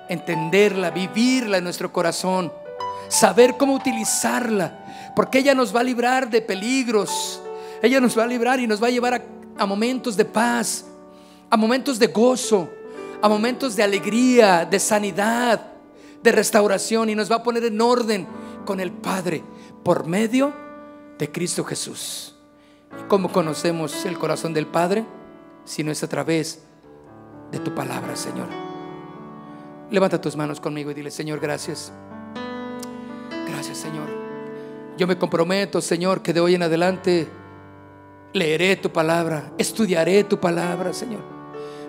Entenderla, vivirla en nuestro corazón saber cómo utilizarla, porque ella nos va a librar de peligros, ella nos va a librar y nos va a llevar a, momentos de paz, a momentos de gozo, a momentos de alegría, de sanidad, de restauración y nos va a poner en orden con el Padre por medio de Cristo Jesús. ¿Y cómo conocemos el corazón del Padre? Si no es a través de tu palabra, Señor. Levanta tus manos conmigo y dile, Señor, gracias. Gracias, Señor. Yo me comprometo, Señor, que de hoy en adelante leeré tu palabra, estudiaré tu palabra, Señor.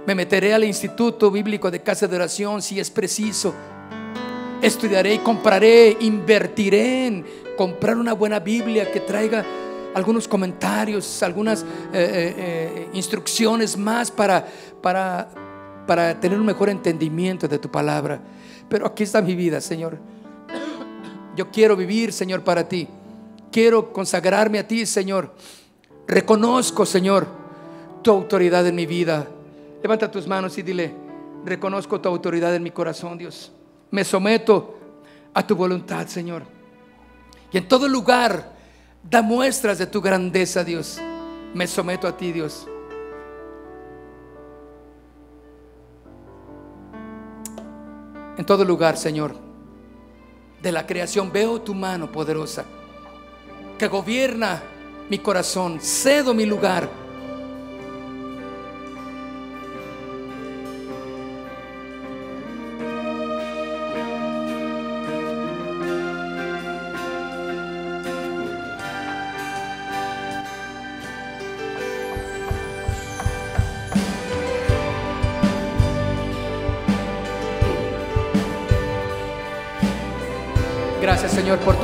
Me meteré al Instituto Bíblico de Casa de Oración si es preciso. Estudiaré y compraré, invertiré en comprar una buena Biblia que traiga algunos comentarios, algunas eh, eh, eh, instrucciones más para, para, para tener un mejor entendimiento de tu palabra. Pero aquí está mi vida, Señor. Yo quiero vivir, Señor, para ti. Quiero consagrarme a ti, Señor. Reconozco, Señor, tu autoridad en mi vida. Levanta tus manos y dile, reconozco tu autoridad en mi corazón, Dios. Me someto a tu voluntad, Señor. Y en todo lugar da muestras de tu grandeza, Dios. Me someto a ti, Dios. En todo lugar, Señor de la creación, veo tu mano poderosa que gobierna mi corazón, cedo mi lugar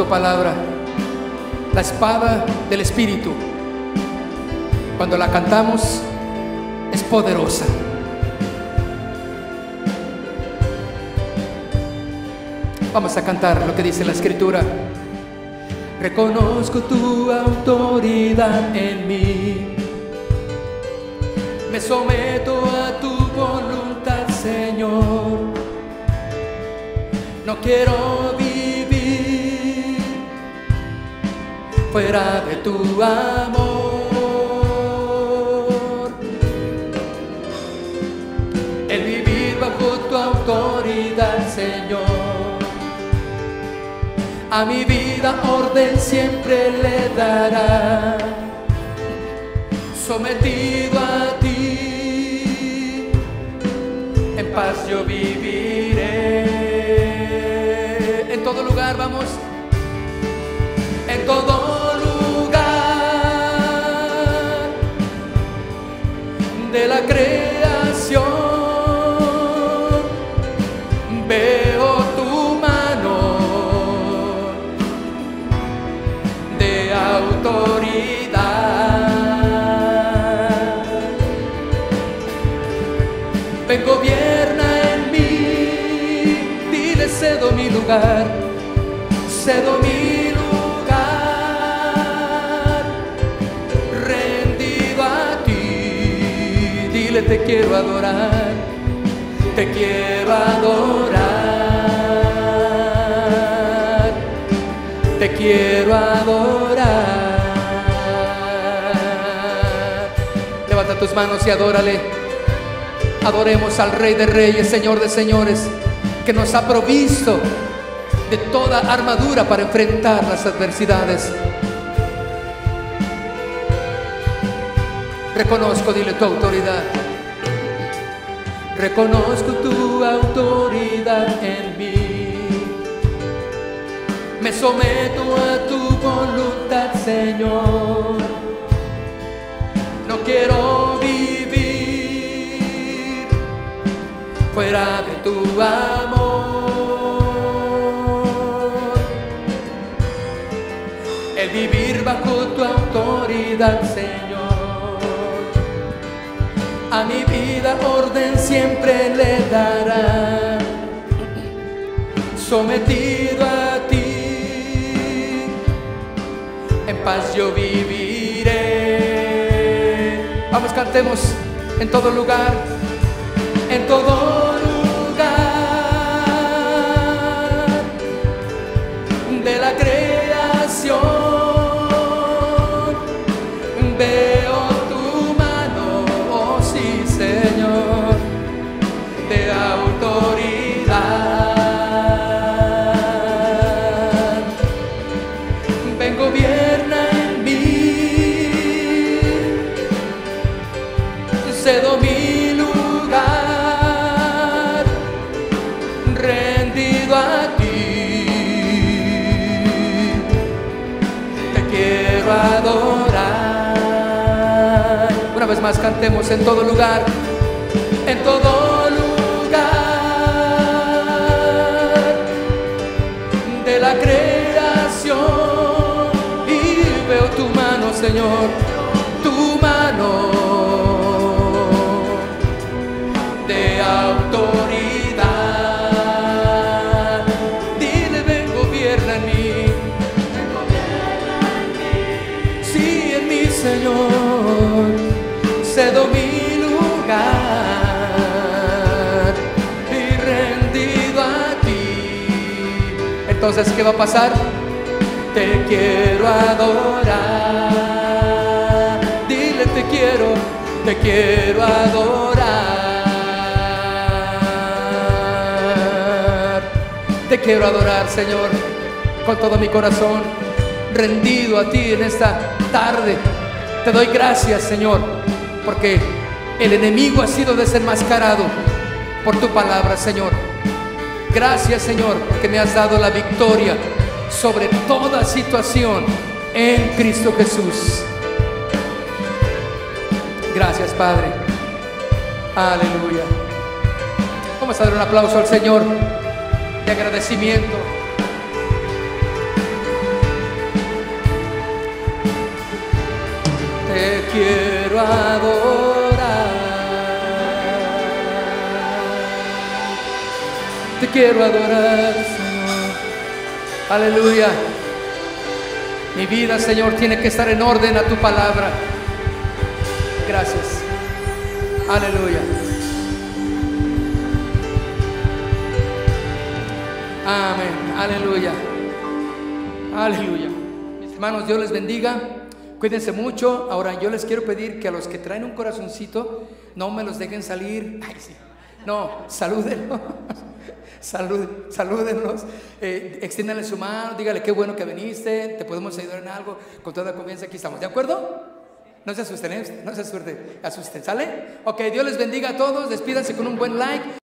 palabra. La espada del Espíritu, cuando la cantamos, es poderosa. Vamos a cantar lo que dice la Escritura. Reconozco tu autoridad en mí. Me someto a tu voluntad, Señor. No quiero fuera de tu amor. El vivir bajo tu autoridad, Señor. A mi vida orden siempre le dará. Sometido a ti, en paz yo viviré. En todo lugar vamos. En todo de la creación. Veo tu mano de autoridad. Ven, gobierna en mí, dile cedo mi lugar, cedo mi te quiero adorar, te quiero adorar, te quiero adorar. Levanta tus manos y adórale. Adoremos al Rey de Reyes, Señor de Señores, que nos ha provisto de toda armadura para enfrentar las adversidades. Reconozco, dile tu autoridad. Reconozco tu autoridad en mí. Me someto a tu voluntad, Señor. No quiero vivir fuera de tu amor. El vivir bajo tu autoridad, Señor. A mi vida orden siempre le dará. Sometido a ti, en paz yo viviré. Vamos, cantemos en todo lugar, en todo lugar cantemos en todo lugar, Entonces, ¿qué va a pasar? Te quiero adorar. Dile, te quiero, te quiero adorar. Te quiero adorar, Señor, con todo mi corazón, rendido a ti en esta tarde. Te doy gracias, Señor, porque el enemigo ha sido desenmascarado por tu palabra, Señor. Gracias, Señor, porque me has dado la victoria sobre toda situación en Cristo Jesús. Gracias, Padre. Aleluya. Vamos a dar un aplauso al Señor de agradecimiento. Te quiero adorar. Quiero adorar, Señor. Aleluya. Mi vida, Señor, tiene que estar en orden a tu palabra. Gracias. Aleluya. Amén. Aleluya. Aleluya. Mis hermanos, Dios les bendiga. Cuídense mucho. Ahora yo les quiero pedir que a los que traen un corazoncito no me los dejen salir. Ay, sí. No, salúdenlos. Salud, salúdenlos, eh, su mano, dígale qué bueno que viniste, te podemos ayudar en algo, con toda confianza aquí estamos. ¿De acuerdo? No se asusten, ¿eh? no se asusten, asusten, ¿sale? Ok, Dios les bendiga a todos, despídanse con un buen like.